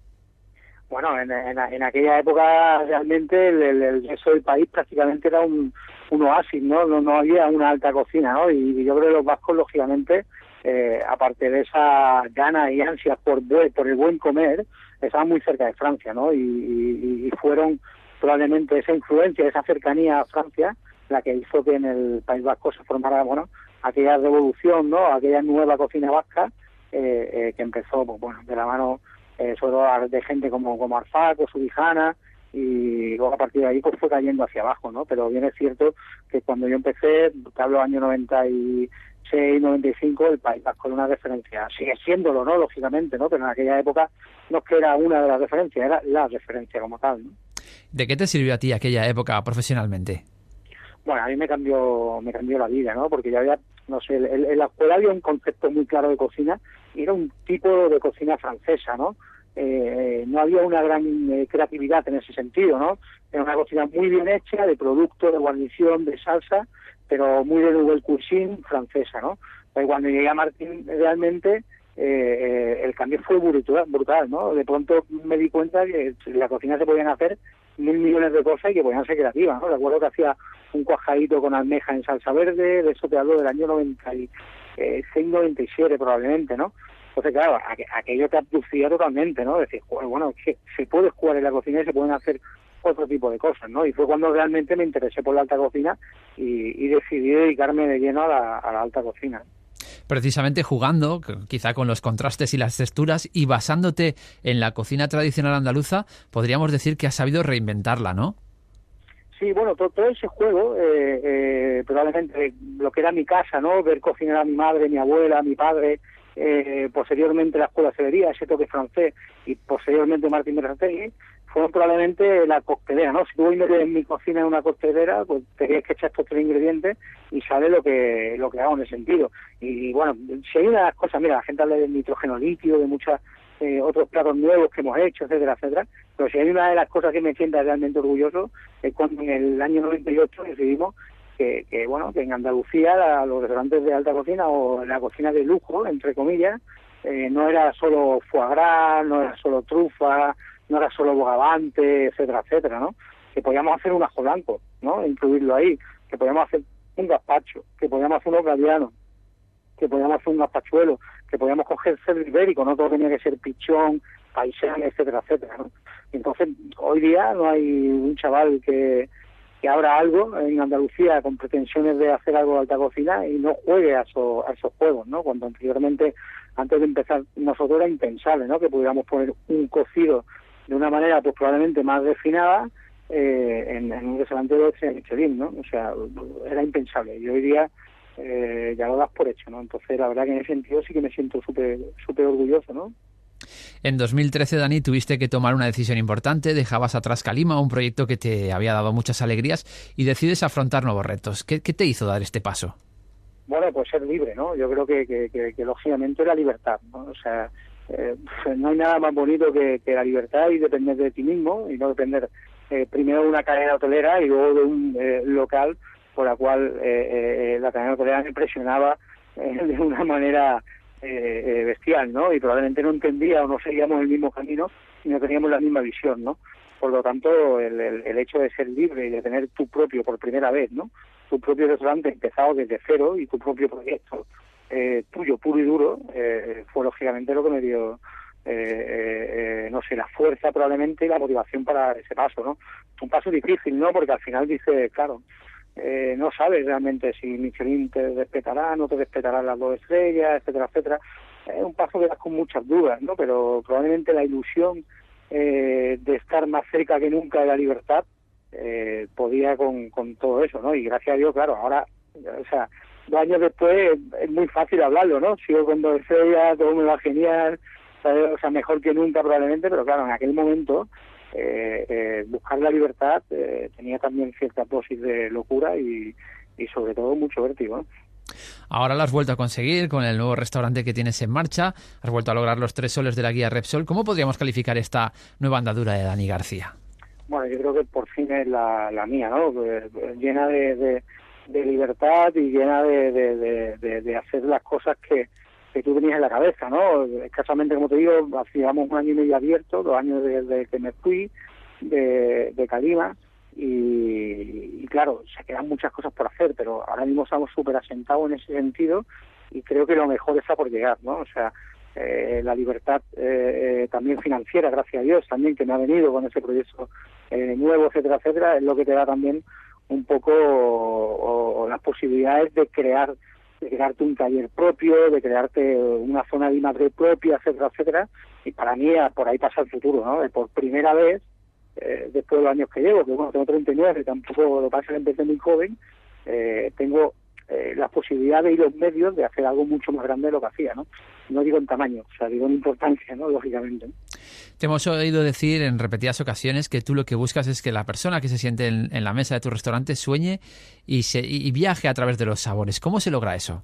Bueno, en, en, en aquella época realmente el, el, resto del país prácticamente era un, oasis, ¿no? ¿no? No había una alta cocina, ¿no? Y, y yo creo que los vascos, lógicamente, eh, aparte de esa ganas y ansias por, por el buen comer, estaban muy cerca de Francia, ¿no? Y, y, y fueron probablemente esa influencia, esa cercanía a Francia, la que hizo que en el País Vasco se formara, bueno, aquella revolución, ¿no? Aquella nueva cocina vasca eh, eh, que empezó, pues, bueno, de la mano eh, sobre todo de gente como, como Arfac o Subijana y, luego a partir de ahí pues fue cayendo hacia abajo, ¿no? Pero bien es cierto que cuando yo empecé, te hablo año 96, 95, el País Vasco era una referencia, sigue siéndolo, ¿no? Lógicamente, ¿no? Pero en aquella época no es que era una de las referencias, era la referencia como tal, ¿no? ¿De qué te sirvió a ti aquella época profesionalmente? Bueno, a mí me cambió, me cambió la vida, ¿no? Porque ya había, no sé, en la escuela había un concepto muy claro de cocina era un tipo de cocina francesa, ¿no? Eh, no había una gran eh, creatividad en ese sentido, ¿no? Era una cocina muy bien hecha, de producto, de guarnición, de salsa, pero muy de nouvelle cuisine francesa, ¿no? Pues cuando llegué a Martín, realmente eh, el cambio fue brutal, brutal, ¿no? De pronto me di cuenta que en la cocina se podían hacer mil millones de cosas y que podían ser creativas, ¿no? Recuerdo que hacía un cuajadito con almeja en salsa verde, de eso te hablo del año 96, 97 probablemente, ¿no? Entonces, claro, aquello te abducía totalmente, ¿no? Decir, bueno, que se puede jugar en la cocina y se pueden hacer otro tipo de cosas, ¿no? Y fue cuando realmente me interesé por la alta cocina y, decidí dedicarme de lleno a la alta cocina precisamente jugando, quizá con los contrastes y las texturas, y basándote en la cocina tradicional andaluza, podríamos decir que has sabido reinventarla, ¿no? Sí, bueno, todo, ese juego, eh, eh, probablemente lo que era mi casa, ¿no? Ver cocinar a mi madre, mi abuela, mi padre, eh, posteriormente la escuela de ese toque francés, y posteriormente Martín Berategui, fueron probablemente la coctelera, ¿no? Si tú en mi cocina en una coctelera, pues tenías que echar estos tres ingredientes y sale lo que lo que hago en ese sentido. Y, bueno, si hay una de las cosas, mira, la gente habla del nitrógeno líquido, de muchos eh, otros platos nuevos que hemos hecho, etcétera, etcétera, pero si hay una de las cosas que me sienta realmente orgulloso es cuando en el año 98 decidimos que, que bueno, que en Andalucía los restaurantes de alta cocina o la cocina de lujo, entre comillas, eh, no era solo foie gras, no era solo trufa, no era solo bogavante, etcétera, etcétera, ¿no? Que podíamos hacer un ajo blanco, ¿no? Incluirlo ahí, que podíamos hacer un gazpacho, que podíamos hacer unos gavianos, que podíamos hacer un gazpachuelo, que podíamos coger cerdo ibérico, no todo tenía que ser pichón, paisán, etcétera, etcétera, ¿no? Entonces, hoy día no hay un chaval que, que abra algo en Andalucía con pretensiones de hacer algo de alta cocina y no juegue a, a esos juegos, ¿no? Cuando anteriormente, antes de empezar, nosotros era impensable, ¿no? Que pudiéramos poner un cocido de una manera pues probablemente más refinada eh, en, un restaurante de Michelin, ¿no? O sea, era impensable. Y hoy día eh, ya lo das por hecho, ¿no? Entonces, la verdad que en ese sentido sí que me siento súper súper orgulloso, ¿no? En 2013, Dani, tuviste que tomar una decisión importante, dejabas atrás Calima, un proyecto que te había dado muchas alegrías, y decides afrontar nuevos retos. ¿Qué, te hizo dar este paso? Bueno, pues ser libre, ¿no? Yo creo que, que, que lógicamente la libertad, ¿no? O sea, eh, no hay nada más bonito que, la libertad y depender de ti mismo y no depender eh, primero de una cadena hotelera y luego de un eh, local por la cual la cadena hotelera me presionaba de una manera bestial, ¿no? Y probablemente no entendía o no seguíamos el mismo camino y no teníamos la misma visión, ¿no? Por lo tanto, el, el, hecho de ser libre y de tener tu propio, por primera vez, ¿no? Tu propio restaurante empezado desde cero y tu propio proyecto eh, tuyo, puro y duro, eh, fue lógicamente lo que me dio, eh, no sé, la fuerza probablemente y la motivación para ese paso, ¿no? Un paso difícil, ¿no? Porque al final dice, claro, no sabes realmente si Michelin te respetará, no te respetará las dos estrellas, etcétera, etcétera. Es un paso que das con muchas dudas, ¿no? Pero probablemente la ilusión de estar más cerca que nunca de la libertad podía con, con todo eso, ¿no? Y gracias a Dios, claro, ahora, o sea, dos años después es muy fácil hablarlo, ¿no? Sigo con dos estrellas, todo me va genial, o sea, mejor que nunca probablemente, pero claro, en aquel momento eh, eh, buscar la libertad eh, tenía también cierta dosis de locura y, y sobre todo mucho vértigo. Ahora lo has vuelto a conseguir con el nuevo restaurante que tienes en marcha, has vuelto a lograr los tres soles de la guía Repsol. ¿Cómo podríamos calificar esta nueva andadura de Dani García? Bueno, yo creo que por fin es la, la mía, ¿no? Llena de de libertad y llena de, hacer las cosas que, que tú tenías en la cabeza, ¿no? Escasamente, como te digo, hacíamos un año y medio abierto, dos años desde que me fui de, de Calima, y, claro, se quedan muchas cosas por hacer, pero ahora mismo estamos súper asentados en ese sentido y creo que lo mejor está por llegar, ¿no? O sea, eh, la libertad eh, eh, también financiera, gracias a Dios, también que me ha venido con ese proyecto nuevo, etcétera, etcétera, es lo que te da también un poco o, las posibilidades de crear de crearte un taller propio, de crearte una zona de imagen propia, etcétera, etcétera. Y para mí por ahí pasa el futuro, ¿no? por primera vez eh, después de los años que llevo, que bueno, tengo 39, tampoco lo pasa que empecé muy joven, eh, tengo eh, las posibilidades y los medios de hacer algo mucho más grande de lo que hacía, ¿no? No digo en tamaño, o sea, digo en importancia, ¿no? Lógicamente. Te hemos oído decir en repetidas ocasiones que tú lo que buscas es que la persona que se siente en, la mesa de tu restaurante sueñe y, se, y viaje a través de los sabores. ¿Cómo se logra eso?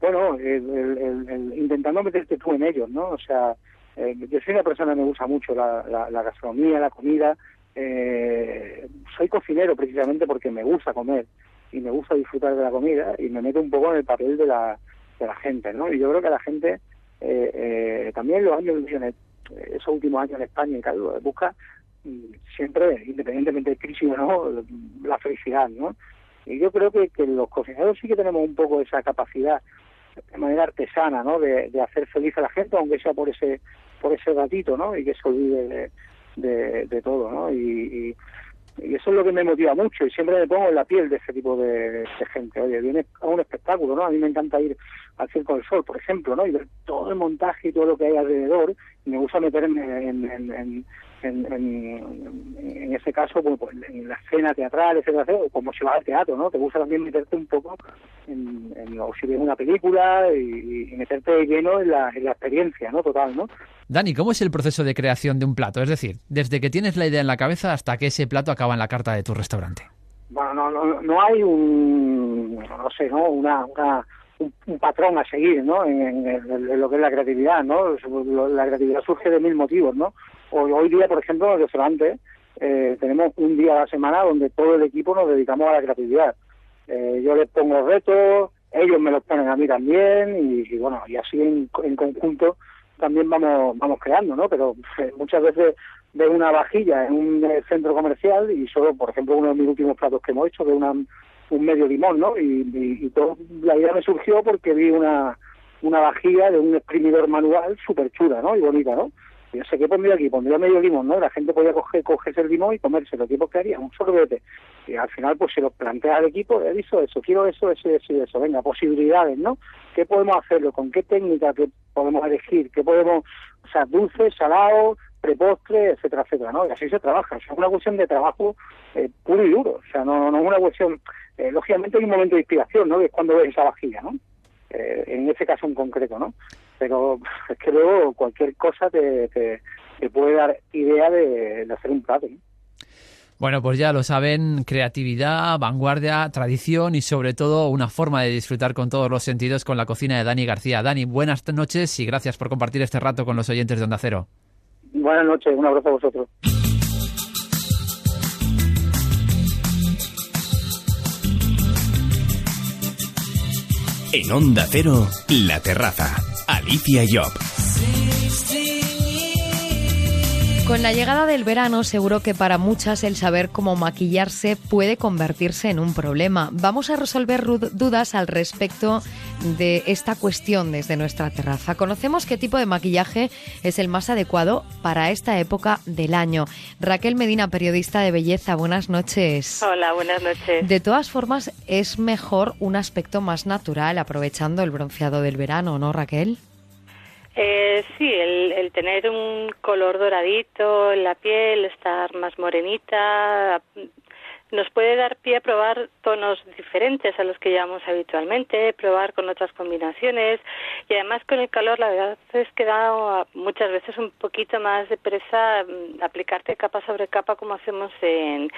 Bueno, el, intentando meterte tú en ellos, ¿no? O sea, eh, yo soy una persona que me gusta mucho la, la, la gastronomía, la comida. Eh, soy cocinero precisamente porque me gusta comer y me gusta disfrutar de la comida y me meto un poco en el papel de la, de la gente, ¿no? Y yo creo que la gente, eh, eh, también los años, esos últimos años en España y tal, busca mm, siempre, independientemente de crisis o no, la felicidad, ¿no? Y yo creo que, que los cocineros sí que tenemos un poco esa capacidad de manera artesana, ¿no? De, de, hacer feliz a la gente, aunque sea por ese por ese ratito, ¿no? Y que se olvide de, de, de todo, ¿no? Y, y, eso es lo que me motiva mucho y siempre me pongo en la piel de ese tipo de, de, gente. Oye, viene a un espectáculo, ¿no? A mí me encanta ir al Circo del Sol, por ejemplo, ¿no? Y ver todo el montaje y todo lo que hay alrededor. Y me gusta meterme en, en, en, en, en, en ese caso, pues, pues, en la escena teatral, etcétera, etcétera, como si vas al teatro, ¿no? Te gusta también meterte un poco en, en o si ves una película y, y meterte lleno en la, en la experiencia, ¿no? Total, ¿no? Dani, ¿cómo es el proceso de creación de un plato? Es decir, desde que tienes la idea en la cabeza hasta que ese plato acaba en la carta de tu restaurante. Bueno, no, no, no hay un, no sé, ¿no? Una, una un, un, patrón a seguir, ¿no? En, en, en, lo que es la creatividad, ¿no? La creatividad surge de mil motivos, ¿no? Hoy, día, por ejemplo, en el restaurante eh, tenemos un día a la semana donde todo el equipo nos dedicamos a la creatividad. Eh, yo les pongo retos, ellos me los ponen a mí también y, bueno, y así en, conjunto también vamos vamos creando, ¿no? Pero eh, muchas veces de una vajilla en un eh, centro comercial y solo, por ejemplo, uno de mis últimos platos que hemos hecho de una un medio limón, ¿no? Y, y, y todo, la idea me surgió porque vi una una vajilla de un exprimidor manual súper chula, ¿no? Y bonita, ¿no? Y yo sé qué pondría aquí, pondría medio limón, ¿no? La gente podía coger, cogerse el limón y comérselo. ¿Qué que haría? Un sorbete. Y al final, pues se lo plantea al equipo, he visto eso, quiero eso, eso, eso, eso. Venga, posibilidades, ¿no? ¿Qué podemos hacerlo? ¿Con qué técnica que podemos elegir? ¿Qué podemos, o sea, dulce, salado, prepostre, etcétera, etcétera, ¿no? Y así se trabaja. O sea, es una cuestión de trabajo eh, puro y duro. O sea, no, no es una cuestión... Eh, lógicamente hay un momento de inspiración, ¿no? Que es cuando ves esa vajilla, ¿no? Eh, en ese caso en concreto, ¿no? Pero es que luego cualquier cosa te, te, te puede dar idea de, de hacer un plato, ¿no? Bueno, pues ya lo saben, creatividad, vanguardia, tradición y sobre todo una forma de disfrutar con todos los sentidos con la cocina de Dani García. Dani, buenas noches y gracias por compartir este rato con los oyentes de Onda Cero. Buenas noches, un abrazo a vosotros. En Onda Cero, La Terraza. Alicia Job. Con la llegada del verano, seguro que para muchas el saber cómo maquillarse puede convertirse en un problema. Vamos a resolver dudas al respecto de esta cuestión desde nuestra terraza. Conocemos qué tipo de maquillaje es el más adecuado para esta época del año. Raquel Medina, periodista de belleza, buenas noches. Hola, buenas noches. De todas formas, es mejor un aspecto más natural, aprovechando el bronceado del verano, ¿no, Raquel? Eh, sí, el, el, tener un color doradito en la piel, estar más morenita, nos puede dar pie a probar tonos diferentes a los que llevamos habitualmente, probar con otras combinaciones y además con el calor la verdad es que da muchas veces un poquito más de presa mm, aplicarte capa sobre capa como hacemos en,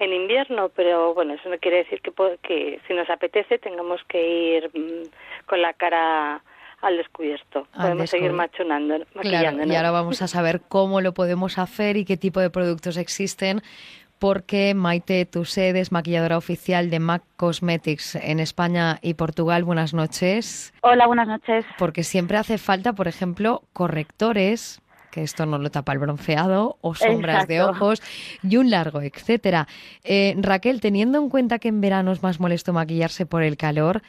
en invierno, pero bueno, eso no quiere decir que, que si nos apetece tengamos que ir mmm, con la cara al descubierto. Al podemos seguir machonando, claro, y ahora vamos a saber cómo lo podemos hacer y qué tipo de productos existen porque Maite Tussed es maquilladora oficial de MAC Cosmetics en España y Portugal. Buenas noches. Hola, buenas noches. Porque siempre hace falta, por ejemplo, correctores que esto no lo tapa el bronceado, o sombras Exacto. de ojos y un largo, etcétera. Eh, Raquel, teniendo en cuenta que en verano es más molesto maquillarse por el calor,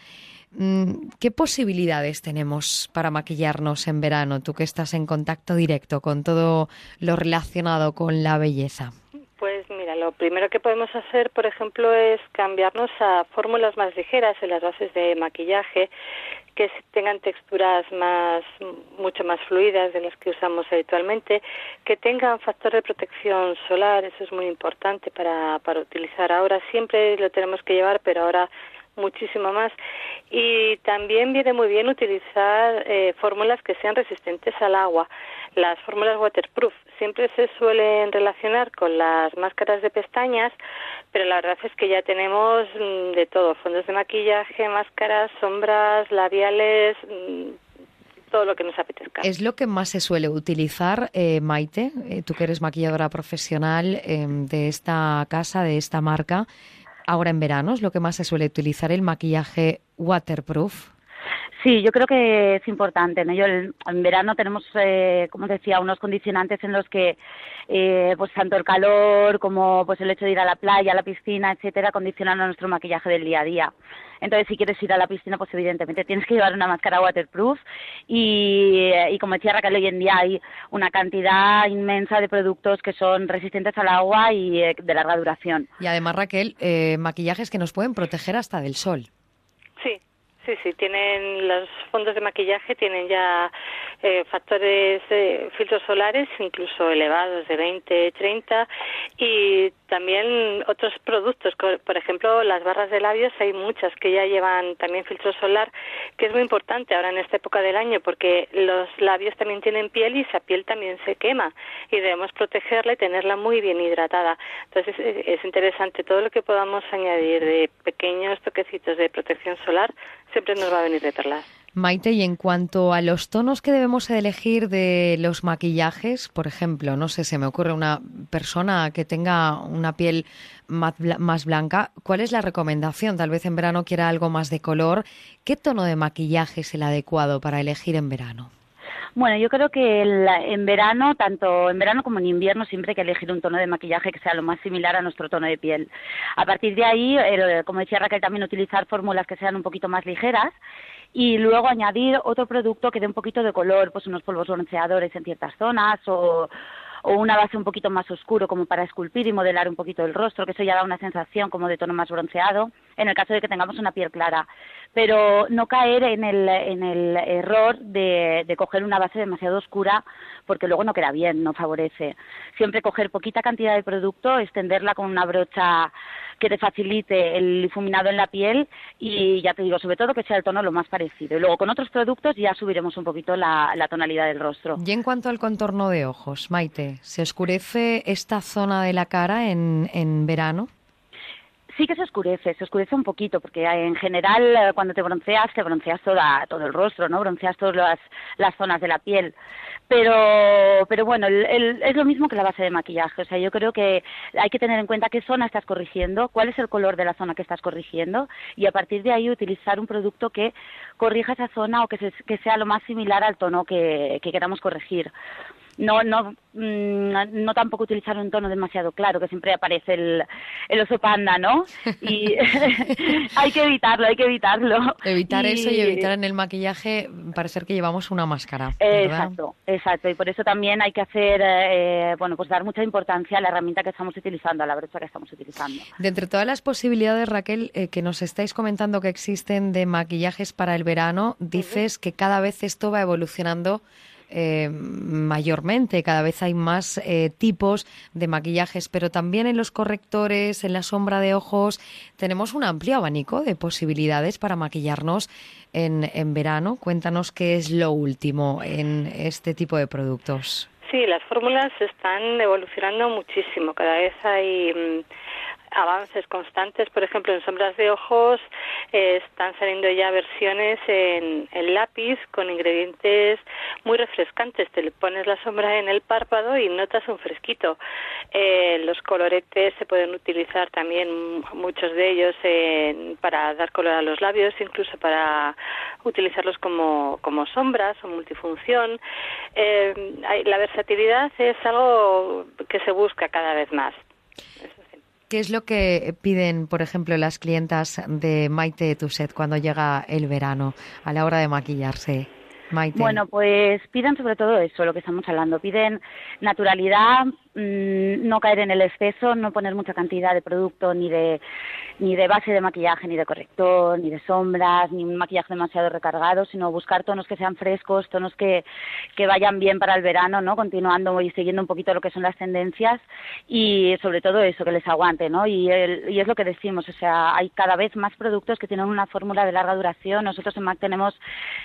¿Qué posibilidades tenemos para maquillarnos en verano? Tú que estás en contacto directo con todo lo relacionado con la belleza. Pues mira, lo primero que podemos hacer, por ejemplo, es cambiarnos a fórmulas más ligeras en las bases de maquillaje que tengan texturas más mucho más fluidas de las que usamos habitualmente, que tengan factor de protección solar, eso es muy importante para, para utilizar ahora. Siempre lo tenemos que llevar, pero ahora muchísimo más. Y también viene muy bien utilizar eh, fórmulas que sean resistentes al agua. Las fórmulas waterproof siempre se suelen relacionar con las máscaras de pestañas, pero la verdad es que ya tenemos mm, de todo, fondos de maquillaje, máscaras, sombras, labiales, mm, todo lo que nos apetezca. ¿Es lo que más se suele utilizar, eh, Maite? Eh, tú que eres maquilladora profesional em, de esta casa, de esta marca ahora en verano? ¿Es lo que más se suele utilizar el maquillaje waterproof? Sí, yo creo que es importante. Yo en verano tenemos, eh, como decía, unos condicionantes en los que, eh, pues tanto el calor como pues el hecho de ir a la playa, a la piscina, etcétera, condicionan a nuestro maquillaje del día a día. Entonces, si quieres ir a la piscina, pues evidentemente tienes que llevar una máscara waterproof y, y como decía Raquel, hoy en día hay una cantidad inmensa de productos que son resistentes al agua y eh, de larga duración. Y además, Raquel, maquillajes que nos pueden proteger hasta del sol. Sí, Sí, sí, tienen los fondos de maquillaje, tienen ya eh, factores, eh, filtros solares, incluso elevados de 20, 30, y también otros productos, por ejemplo, las barras de labios, hay muchas que ya llevan también filtro solar, que es muy importante ahora en esta época del año, porque los labios también tienen piel y esa piel también se quema, y debemos protegerla y tenerla muy bien hidratada. Entonces, es interesante todo lo que podamos añadir de pequeños toquecitos de protección solar siempre nos va a venir de perlas. Maite, y en cuanto a los tonos que debemos elegir de los maquillajes, por ejemplo, no sé, se me ocurre una persona que tenga una piel más blanca, ¿cuál es la recomendación? Tal vez en verano quiera algo más de color. ¿Qué tono de maquillaje es el adecuado para elegir en verano? Bueno, yo creo que en verano, tanto en verano como en invierno, siempre hay que elegir un tono de maquillaje que sea lo más similar a nuestro tono de piel. A partir de ahí, como decía Raquel, también utilizar fórmulas que sean un poquito más ligeras y luego añadir otro producto que dé un poquito de color, pues unos polvos bronceadores en ciertas zonas o o una base un poquito más oscuro como para esculpir y modelar un poquito el rostro, que eso ya da una sensación como de tono más bronceado, en el caso de que tengamos una piel clara. Pero no caer en el, en el error de, de coger una base demasiado oscura porque luego no queda bien, no favorece. Siempre coger poquita cantidad de producto, extenderla con una brocha que te facilite el difuminado en la piel y ya te digo, sobre todo que sea el tono lo más parecido. Y luego con otros productos ya subiremos un poquito la, la tonalidad del rostro. Y en cuanto al contorno de ojos, Maite, ¿se oscurece esta zona de la cara en, en verano? Sí que se oscurece, se oscurece un poquito, porque en general eh, cuando te bronceas, te bronceas toda, todo el rostro, ¿no? Bronceas todas las, las zonas de la piel. Pero, pero bueno, es lo mismo que la base de maquillaje. O sea, yo creo que hay que tener en cuenta qué zona estás corrigiendo, cuál es el color de la zona que estás corrigiendo y a partir de ahí utilizar un producto que corrija esa zona o que, que sea lo más similar al tono que, que queramos corregir no no mm, no tampoco utilizar un tono demasiado claro que siempre aparece el, el oso panda no y hay que evitarlo hay que evitarlo. Evitar eso y evitar en el maquillaje parecer que llevamos una máscara exacto exacto. Y por eso también hay que hacer eh, bueno pues dar mucha importancia a la herramienta que estamos utilizando a la brocha que estamos utilizando. De entre todas las posibilidades Raquel eh, que nos estáis comentando que existen de maquillajes para el verano dices que cada vez esto va evolucionando eh, mayormente, cada vez hay más eh, tipos de maquillajes, pero también en los correctores, en la sombra de ojos, tenemos un amplio abanico de posibilidades para maquillarnos en, en verano. Cuéntanos qué es lo último en este tipo de productos. Sí, las fórmulas están evolucionando muchísimo. Cada vez hay mm, avances constantes. Por ejemplo, en sombras de ojos eh, están saliendo ya versiones en, lápiz con ingredientes muy refrescantes. Te le pones la sombra en el párpado y notas un fresquito. Eh, los coloretes se pueden utilizar también, muchos de ellos, para dar color a los labios, incluso para utilizarlos como, como sombras o multifunción. Eh, la versatilidad es algo que se busca cada vez más. ¿Qué es lo que piden, por ejemplo, las clientas de Maite Tuset cuando llega el verano a la hora de maquillarse? Maite. Bueno, pues piden sobre todo eso, lo que estamos hablando. Piden naturalidad, mm, no caer en el exceso, no poner mucha cantidad de producto ni de ni de base de maquillaje, ni de corrector, ni de sombras, ni un maquillaje demasiado recargado, sino buscar tonos que sean frescos, tonos que, que vayan bien para el verano, ¿no? Continuando y siguiendo un poquito lo que son las tendencias y sobre todo eso, que les aguante, ¿no? Y, el, y es lo que decimos, o sea, hay cada vez más productos que tienen una fórmula de larga duración. Nosotros en MAC tenemos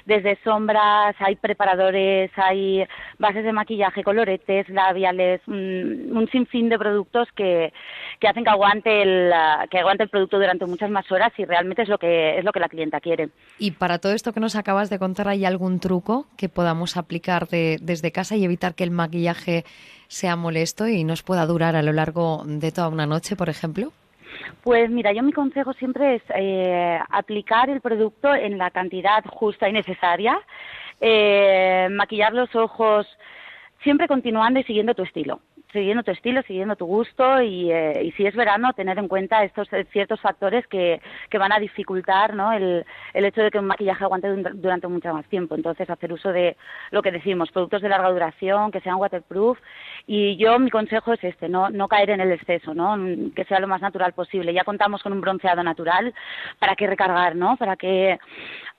desde sombras, hay preparadores, hay bases de maquillaje, coloretes, labiales, un, un sinfín de productos que, que hacen que aguante el, que aguante el producto durante muchas más horas y realmente es lo que es lo que la clienta quiere. Y para todo esto que nos acabas de contar, ¿hay algún truco que podamos aplicar de, desde casa y evitar que el maquillaje sea molesto y nos pueda durar a lo largo de toda una noche, por ejemplo? Pues mira, yo mi consejo siempre es eh, aplicar el producto en la cantidad justa y necesaria, eh, maquillar los ojos siempre continuando y siguiendo tu estilo siguiendo tu estilo, siguiendo tu gusto y, eh, y si es verano, tener en cuenta estos eh, ciertos factores que, que van a dificultar ¿no? el, el hecho de que un maquillaje aguante durante mucho más tiempo. Entonces, hacer uso de lo que decimos, productos de larga duración, que sean waterproof. Y yo, mi consejo es este, no, no caer en el exceso, ¿no? que sea lo más natural posible. Ya contamos con un bronceado natural, ¿para qué recargar, no? Para que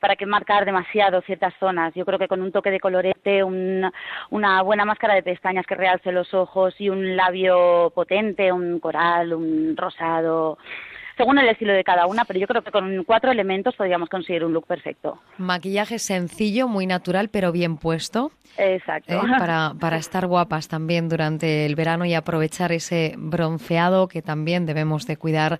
para que marcar demasiado ciertas zonas. Yo creo que con un toque de colorete, una buena máscara de pestañas que realce los ojos y un labio potente, un coral, un rosado, según el estilo de cada una, pero yo creo que con cuatro elementos podríamos conseguir un look perfecto. Maquillaje sencillo, muy natural, pero bien puesto. Exacto. ¿eh? Para, para estar guapas también durante el verano y aprovechar ese bronceado que también debemos de cuidar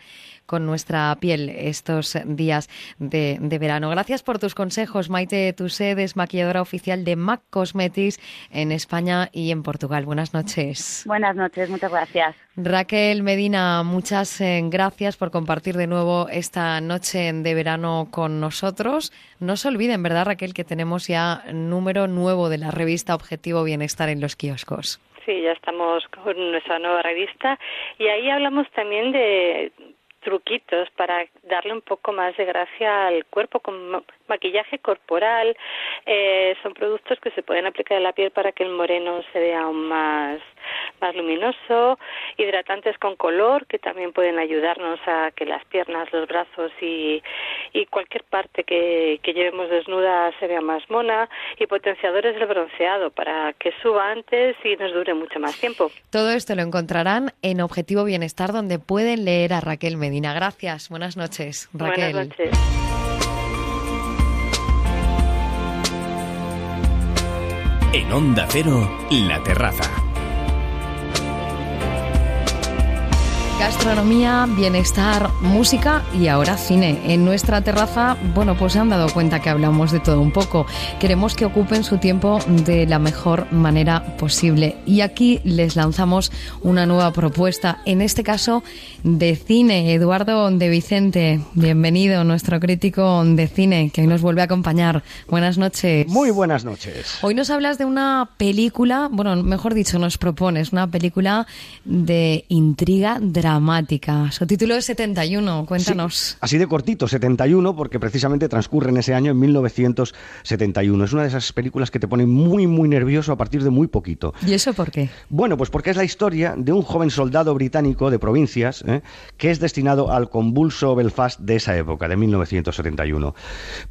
con nuestra piel estos días de, verano. Gracias por tus consejos, Maite Tusedes, maquilladora oficial de MAC Cosmetics en España y en Portugal. Buenas noches. Buenas noches, muchas gracias. Raquel Medina, muchas eh, gracias por compartir de nuevo esta noche de verano con nosotros. No se olviden, ¿verdad, Raquel, que tenemos ya número nuevo de la revista Objetivo Bienestar en los kioscos? Sí, ya estamos con nuestra nueva revista y ahí hablamos también de truquitos para darle un poco más de gracia al cuerpo con maquillaje corporal. Eh, son productos que se pueden aplicar en la piel para que el moreno se vea aún más, más luminoso. Hidratantes con color que también pueden ayudarnos a que las piernas, los brazos y, y cualquier parte que, que llevemos desnuda se vea más mona. Y potenciadores del bronceado para que suba antes y nos dure mucho más tiempo. Todo esto lo encontrarán en Objetivo Bienestar donde pueden leer a Raquel Medina. Gracias. Buenas noches, Raquel. Buenas noches. En Onda Cero, La Terraza. Gastronomía, bienestar, música y ahora cine. En nuestra terraza, bueno, pues se han dado cuenta que hablamos de todo un poco. Queremos que ocupen su tiempo de la mejor manera posible. Y aquí les lanzamos una nueva propuesta, en este caso de cine. Eduardo de Vicente, bienvenido, nuestro crítico de cine, que hoy nos vuelve a acompañar. Buenas noches. Muy buenas noches. Hoy nos hablas de una película, bueno, mejor dicho, nos propones una película de intriga dramática dramática. Su título es 71, cuéntanos. así de cortito, 71, porque precisamente transcurre en ese año, en 1971. Es una de esas películas que te pone muy, muy nervioso a partir de muy poquito. ¿Y eso por qué? Bueno, pues porque es la historia de un joven soldado británico de provincias ¿eh? que es destinado al convulso Belfast de esa época, de 1971.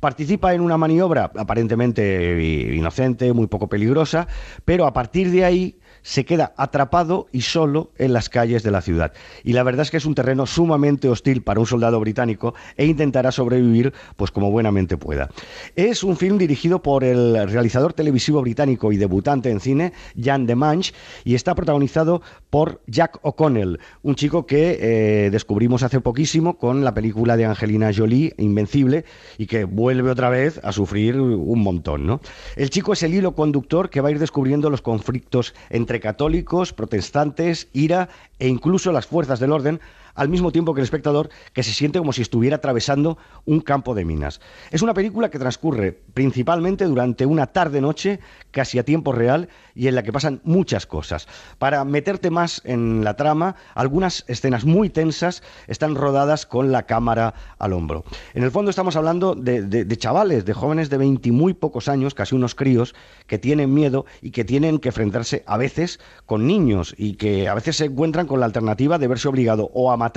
Participa en una maniobra aparentemente inocente, muy poco peligrosa, pero a partir de ahí se queda atrapado y solo en las calles de la ciudad. Y la verdad es que es un terreno sumamente hostil para un soldado británico e intentará sobrevivir pues como buenamente pueda. Es un film dirigido por el realizador televisivo británico y debutante en cine, Jan de Manch, y está protagonizado por Jack O'Connell, un chico que eh, descubrimos hace poquísimo con la película de Angelina Jolie, Invencible, y que vuelve otra vez a sufrir un montón. ¿no? El chico es el hilo conductor que va a ir descubriendo los conflictos entre entre católicos, protestantes, IRA e incluso las fuerzas del orden al mismo tiempo que el espectador que se siente como si estuviera atravesando un campo de minas. Es una película que transcurre principalmente durante una tarde-noche, casi a tiempo real, y en la que pasan muchas cosas. Para meterte más en la trama, algunas escenas muy tensas están rodadas con la cámara al hombro. En el fondo estamos hablando de, chavales, de jóvenes de 20 muy pocos años, casi unos críos, que tienen miedo y que tienen que enfrentarse a veces con niños y que a veces se encuentran con la alternativa de verse obligado o a matar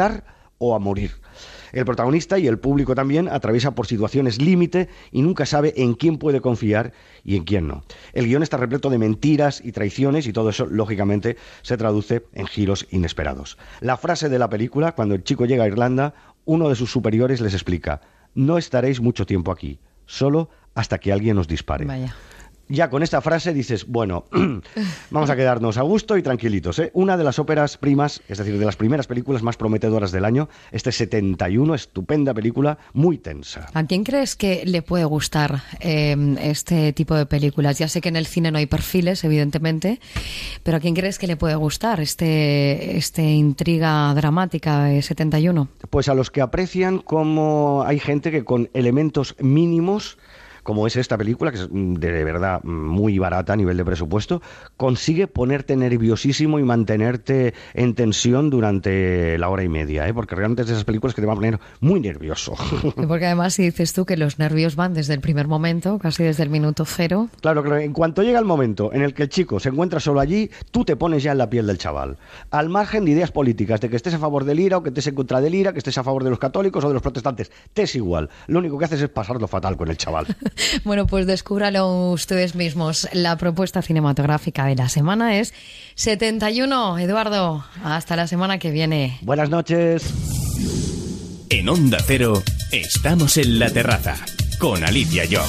o a morir. El protagonista y el público también atraviesa por situaciones límite y nunca sabe en quién puede confiar y en quién no. El guion está repleto de mentiras y traiciones y todo eso, lógicamente, se traduce en giros inesperados. La frase de la película, cuando el chico llega a Irlanda, uno de sus superiores les explica, no estaréis mucho tiempo aquí, solo hasta que alguien os dispare ya con esta frase dices, bueno, vamos a quedarnos a gusto y tranquilitos. ¿eh? Una de las óperas primas, es decir, de las primeras películas más prometedoras del año, este 71, estupenda película, muy tensa. ¿A quién crees que le puede gustar em, este tipo de películas? Ya sé que en el cine no hay perfiles, evidentemente, pero ¿a quién crees que le puede gustar este, este intriga dramática de 71? Pues a los que aprecian cómo hay gente que con elementos mínimos como es esta película, que es mm, de verdad muy barata a nivel de presupuesto, consigue ponerte nerviosísimo y mantenerte en tensión durante la hora y media, ¿eh? porque realmente es de esas películas que te van a poner muy nervioso. porque además si dices tú que los nervios van desde el primer momento, casi desde el minuto cero. Claro, claro, en cuanto llega el momento en el que el chico se encuentra solo allí, tú te pones ya en la piel del chaval. Al margen de ideas políticas, de que estés a favor del IRA o que estés en contra del IRA, que estés a favor de los católicos o de los protestantes, te es igual. Lo único que haces es pasarlo fatal con el chaval. Bueno, pues descúbralo ustedes mismos. La propuesta cinematográfica de la semana es 71. Eduardo, hasta la semana que viene. Buenas noches. En Onda Cero, estamos en la terraza con Alicia Job.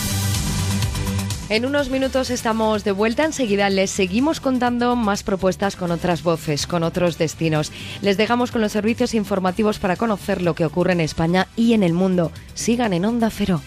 En unos minutos estamos de vuelta. Enseguida les seguimos contando más propuestas con otras voces, con otros destinos. Les dejamos con los servicios informativos para conocer lo que ocurre en España y en el mundo. Sigan en Onda Cero.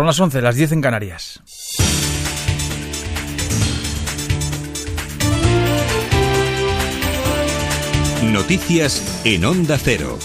Son las 11, las 10 en Canarias. Noticias en Onda Cero.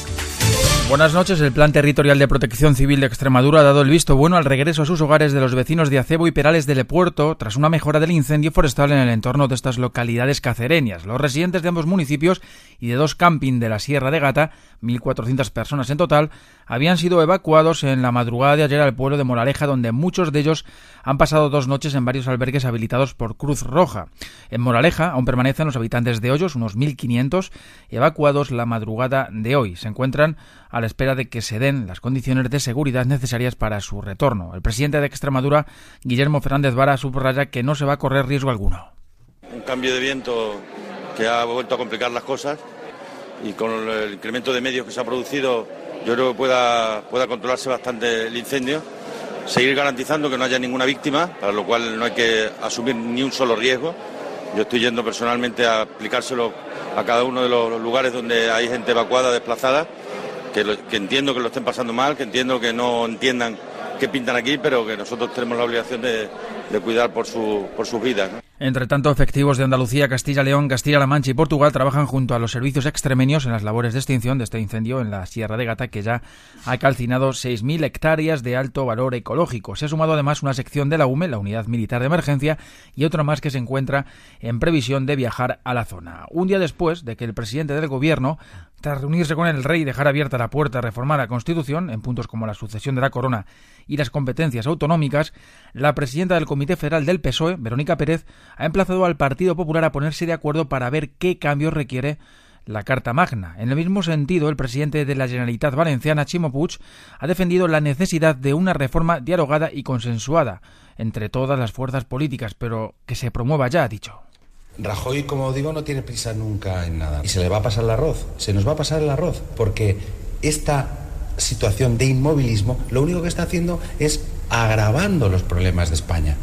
Buenas noches. El Plan Territorial de Protección Civil de Extremadura ha dado el visto bueno al regreso a sus hogares de los vecinos de Acebo y Perales de Lepuerto tras una mejora del incendio forestal en el entorno de estas localidades cacereñas. Los residentes de ambos municipios y de dos camping de la Sierra de Gata, 1.400 personas en total, habían sido evacuados en la madrugada de ayer al pueblo de Moraleja, donde muchos de ellos han pasado dos noches en varios albergues habilitados por Cruz Roja. En Moraleja aún permanecen los habitantes de Hoyos, unos 1.500, evacuados la madrugada de hoy. Se encuentran a la espera de que se den las condiciones de seguridad necesarias para su retorno. El presidente de Extremadura, Guillermo Fernández Vara, subraya que no se va a correr riesgo alguno. Un cambio de viento que ha vuelto a complicar las cosas y con el incremento de medios que se ha producido yo creo que pueda, pueda controlarse bastante el incendio, seguir garantizando que no haya ninguna víctima, para lo cual no hay que asumir ni un solo riesgo. Yo estoy yendo personalmente a aplicárselo a cada uno de los lugares donde hay gente evacuada, desplazada, que, entiendo que lo estén pasando mal, que entiendo que no entiendan qué pintan aquí, pero que nosotros tenemos la obligación de, de cuidar por, su, por sus vidas. Entre tanto, efectivos de Andalucía, Castilla, León, Castilla-La Mancha y Portugal trabajan junto a los servicios extremenios en las labores de extinción de este incendio en la Sierra de Gata, que ya ha calcinado 6.000 hectáreas de alto valor ecológico. Se ha sumado además una sección de la UME, la Unidad Militar de Emergencia, y otra más que se encuentra en previsión de viajar a la zona. Un día después de que el presidente del Gobierno tras reunirse con el rey y dejar abierta la puerta a reformar la Constitución, en puntos como la sucesión de la corona y las competencias autonómicas, la presidenta del Comité Federal del PSOE, Verónica Pérez, ha emplazado al Partido Popular a ponerse de acuerdo para ver qué cambios requiere la Carta Magna. En el mismo sentido, el presidente de la Generalitat Valenciana, Chimo Puig, ha defendido la necesidad de una reforma dialogada y consensuada entre todas las fuerzas políticas, pero que se promueva ya, ha dicho. Rajoy, como digo, no tiene prisa nunca en nada. Y se le va a pasar el arroz, se nos va a pasar el arroz, porque esta situación de inmovilismo lo único que está haciendo es agravando los problemas de España.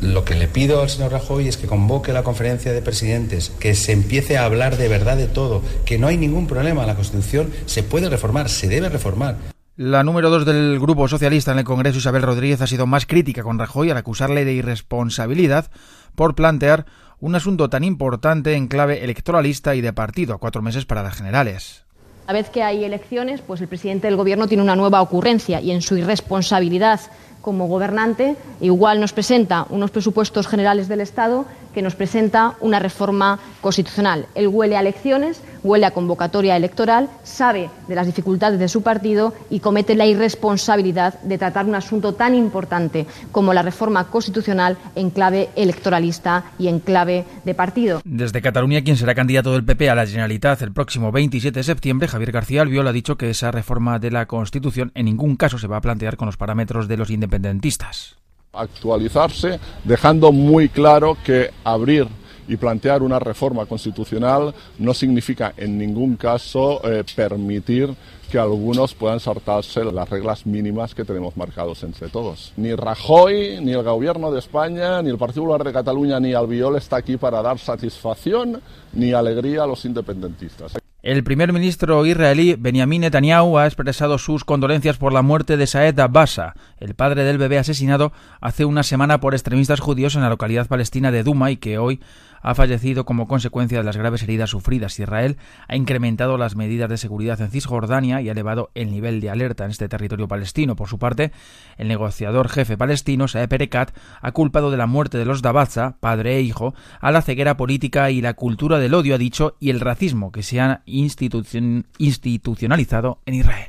Lo que le pido al señor Rajoy es que convoque la conferencia de presidentes, que se empiece a hablar de verdad de todo, que no hay ningún problema, la Constitución se puede reformar, se debe reformar. La número dos del Grupo Socialista en el Congreso, Isabel Rodríguez, ha sido más crítica con Rajoy al acusarle de irresponsabilidad por plantear un asunto tan importante en clave electoralista y de partido a cuatro meses para las generales. A vez que hay elecciones, pues el presidente del Gobierno tiene una nueva ocurrencia y en su irresponsabilidad como gobernante igual nos presenta unos presupuestos generales del Estado que nos presenta una reforma constitucional. Él huele a elecciones, huele a convocatoria electoral, sabe de las dificultades de su partido y comete la irresponsabilidad de tratar un asunto tan importante como la reforma constitucional en clave electoralista y en clave de partido. Desde Cataluña, quien será candidato del PP a la Generalitat el próximo 27 de septiembre, Javier García Albiol ha dicho que esa reforma de la Constitución en ningún caso se va a plantear con los parámetros de los independentistas actualizarse, dejando muy claro que abrir y plantear una reforma constitucional no significa en ningún caso eh, permitir que algunos puedan saltarse las reglas mínimas que tenemos marcados entre todos. Ni Rajoy, ni el Gobierno de España, ni el Partido Popular de Cataluña, ni Albiol está aquí para dar satisfacción ni alegría a los independentistas. El primer ministro israelí Benjamin Netanyahu ha expresado sus condolencias por la muerte de Saed Abbasa, el padre del bebé asesinado hace una semana por extremistas judíos en la localidad palestina de Duma y que hoy ha fallecido como consecuencia de las graves heridas sufridas. Israel ha incrementado las medidas de seguridad en Cisjordania y ha elevado el nivel de alerta en este territorio palestino. Por su parte, el negociador jefe palestino, Saeb Erekat, ha culpado de la muerte de los Dabaza, padre e hijo, a la ceguera política y la cultura del odio, ha dicho, y el racismo que se han institucionalizado en Israel.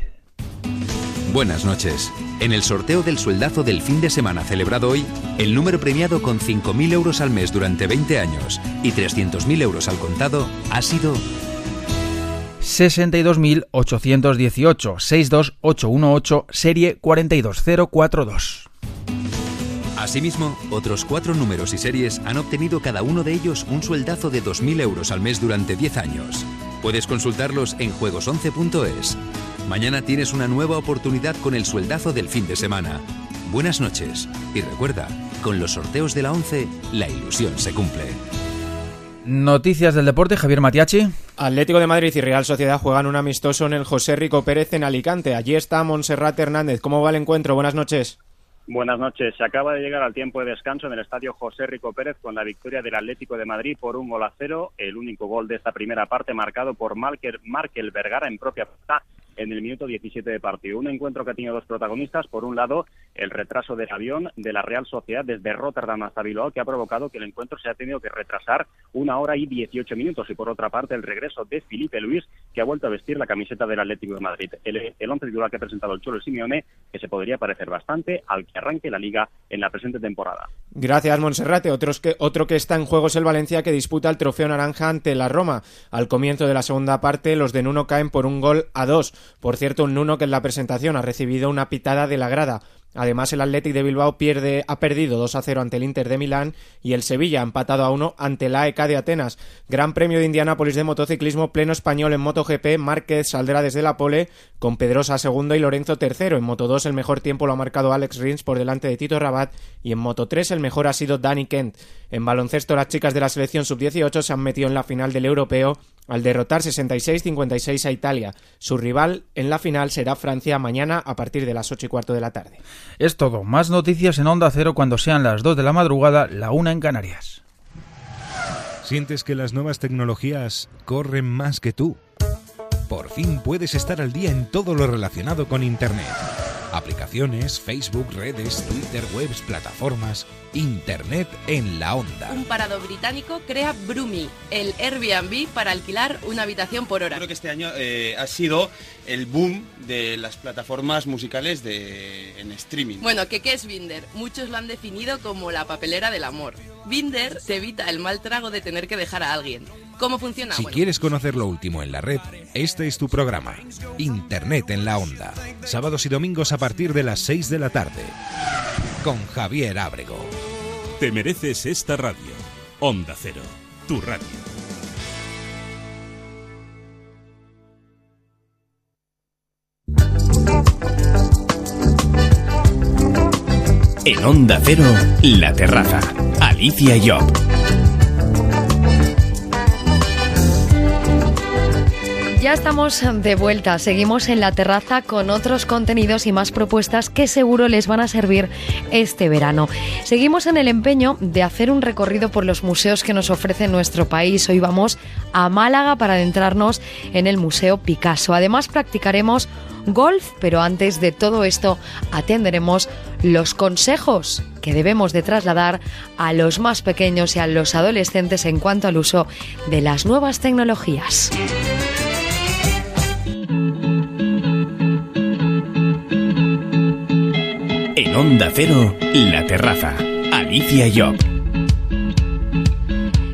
Buenas noches. En el sorteo del sueldazo del fin de semana celebrado hoy, el número premiado con 5.000 euros al mes durante 20 años y 300.000 euros al contado ha sido 62.818 62818 serie 42042. Asimismo, otros cuatro números y series han obtenido cada uno de ellos un sueldazo de 2.000 euros al mes durante 10 años. Puedes consultarlos en juegos11.es. Mañana tienes una nueva oportunidad con el sueldazo del fin de semana. Buenas noches y recuerda, con los sorteos de la 11, la ilusión se cumple. Noticias del deporte, Javier Matiachi. Atlético de Madrid y Real Sociedad juegan un amistoso en el José Rico Pérez en Alicante. Allí está Montserrat Hernández. ¿Cómo va el encuentro? Buenas noches. Buenas noches. Se acaba de llegar al tiempo de descanso en el estadio José Rico Pérez con la victoria del Atlético de Madrid por un gol a cero. El único gol de esta primera parte marcado por Markel, Vergara en propia en el minuto 17 de partido. Un encuentro que ha tenido dos protagonistas. Por un lado, el retraso del avión de la Real Sociedad desde Rotterdam hasta Bilbao, que ha provocado que el encuentro se ha tenido que retrasar una hora y 18 minutos. Y por otra parte, el regreso de Felipe Luis, que ha vuelto a vestir la camiseta del Atlético de Madrid. El, el once titular que ha presentado el Cholo Simeone, que se podría parecer bastante al que arranque la liga en la presente temporada. Gracias, Monserrate. Que, otro que está en juego es el Valencia, que disputa el trofeo naranja ante la Roma. Al comienzo de la segunda parte, los de Nuno caen por un gol a dos. Por cierto, un Nuno que en la presentación ha recibido una pitada de la grada. Además, el Athletic de Bilbao pierde, ha perdido 2 a 0 ante el Inter de Milán y el Sevilla ha empatado a 1 ante la AEK de Atenas. Gran premio de Indianápolis de motociclismo, pleno español en MotoGP. Márquez saldrá desde la pole con Pedrosa segundo y Lorenzo tercero. En Moto 2 el mejor tiempo lo ha marcado Alex Rins por delante de Tito Rabat y en Moto 3 el mejor ha sido Danny Kent. En baloncesto las chicas de la selección sub-18 se han metido en la final del europeo al derrotar 66-56 a Italia. Su rival en la final será Francia mañana a partir de las 8 y cuarto de la tarde. Es todo. Más noticias en Onda Cero cuando sean las 2 de la madrugada, la 1 en Canarias. ¿Sientes que las nuevas tecnologías corren más que tú? Por fin puedes estar al día en todo lo relacionado con Internet. Aplicaciones, Facebook, redes, Twitter, webs, plataformas. Internet en la onda. Un parado británico crea Brumi, el Airbnb para alquilar una habitación por hora. Creo que este año eh, ha sido el boom de las plataformas musicales de, en streaming. Bueno, ¿qué, ¿qué es Binder? Muchos lo han definido como la papelera del amor. Binder te evita el mal trago de tener que dejar a alguien. ¿Cómo funciona? Si Bueno, quieres conocer lo último en la red, este es tu programa. Internet en la onda. Sábados y domingos a partir de las 6 de la tarde. Con Javier Ábrego. Te mereces esta radio. Onda Cero, tu radio. En Onda Cero, La Terraza. Alicia Job. Ya estamos de vuelta, seguimos en la terraza con otros contenidos y más propuestas que seguro les van a servir este verano. Seguimos en el empeño de hacer un recorrido por los museos que nos ofrece nuestro país. Hoy vamos a Málaga para adentrarnos en el Museo Picasso. Además practicaremos golf, pero antes de todo esto atenderemos los consejos que debemos de trasladar a los más pequeños y a los adolescentes en cuanto al uso de las nuevas tecnologías. Onda Cero, La Terraza. Alicia Job.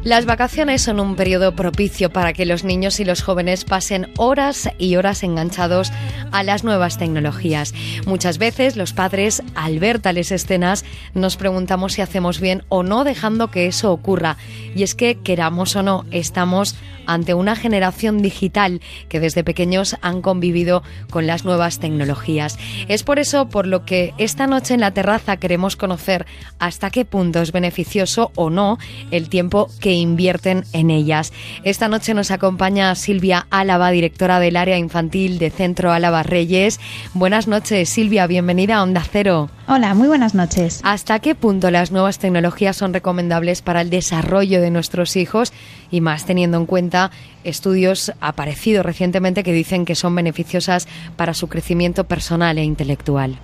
Las vacaciones son un periodo propicio para que los niños y los jóvenes pasen horas y horas enganchados a las nuevas tecnologías. Muchas veces los padres, al ver tales escenas, nos preguntamos si hacemos bien o no dejando que eso ocurra. Y es que, queramos o no, estamos ante una generación digital que desde pequeños han convivido con las nuevas tecnologías. Es por eso por lo que esta noche en la terraza queremos conocer hasta qué punto es beneficioso o no el tiempo que invierten en ellas. Esta noche nos acompaña Silvia Álava, directora del área infantil de Centro Álava Reyes. Buenas noches, Silvia, bienvenida a Onda Cero. Hola, muy buenas noches. ¿Hasta qué punto las nuevas tecnologías son recomendables para el desarrollo de nuestros hijos y más teniendo en cuenta estudios aparecidos recientemente que dicen que son beneficiosas para su crecimiento personal e intelectual?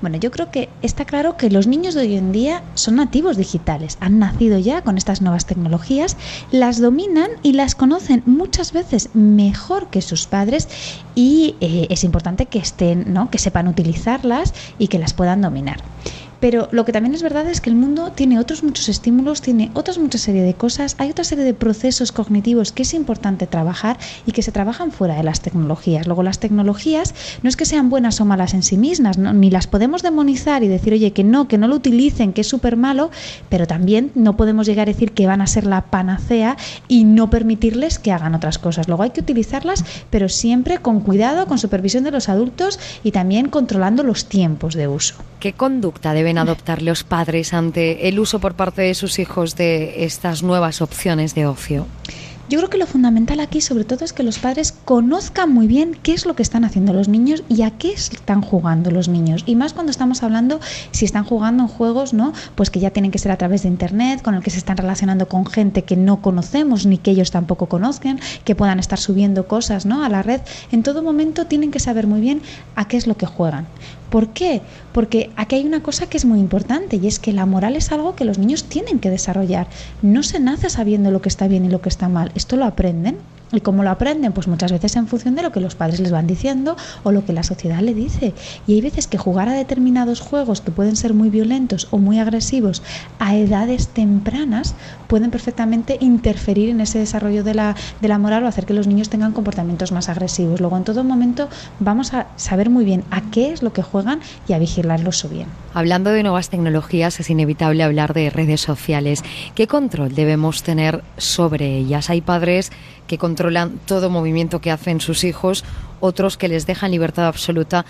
Bueno, yo creo que está claro que los niños de hoy en día son nativos digitales, han nacido ya con estas nuevas tecnologías, las dominan y las conocen muchas veces mejor que sus padres y eh, es importante que estén, ¿no? que sepan utilizarlas y que las puedan dominar. Pero lo que también es verdad es que el mundo tiene otros muchos estímulos, tiene otras muchas serie de cosas, hay otra serie de procesos cognitivos que es importante trabajar y que se trabajan fuera de las tecnologías. Luego las tecnologías no es que sean buenas o malas en sí mismas, ¿no? ni las podemos demonizar y decir, oye, que no, que no lo utilicen, que es súper malo, pero también no podemos llegar a decir que van a ser la panacea y no permitirles que hagan otras cosas. Luego hay que utilizarlas, pero siempre con cuidado, con supervisión de los adultos y también controlando los tiempos de uso. ¿Qué conducta deben adoptar los padres ante el uso por parte de sus hijos de estas nuevas opciones de ocio? Yo creo que lo fundamental aquí sobre todo es que los padres conozcan muy bien qué es lo que están haciendo los niños y a qué están jugando los niños. Y más cuando estamos hablando si están jugando en juegos, ¿no? Pues que ya tienen que ser a través de internet, con el que se están relacionando con gente que no conocemos ni que ellos tampoco conozcan, que puedan estar subiendo cosas, ¿no? a la red. En todo momento tienen que saber muy bien a qué es lo que juegan. ¿Por qué? Porque aquí hay una cosa que es muy importante y es que la moral es algo que los niños tienen que desarrollar. No se nace sabiendo lo que está bien y lo que está mal. Esto lo aprenden ¿Y cómo lo aprenden? Pues muchas veces en función de lo que los padres les van diciendo o lo que la sociedad le dice. Y hay veces que jugar a determinados juegos que pueden ser muy violentos o muy agresivos a edades tempranas pueden perfectamente interferir en ese desarrollo de la, de la moral o hacer que los niños tengan comportamientos más agresivos. Luego, en todo momento, vamos a saber muy bien a qué es lo que juegan y a vigilarlos bien. Hablando de nuevas tecnologías, es inevitable hablar de redes sociales. ¿Qué control debemos tener sobre ellas? Hay padres que controlan todo movimiento que hacen sus hijos, otros que les dejan libertad absoluta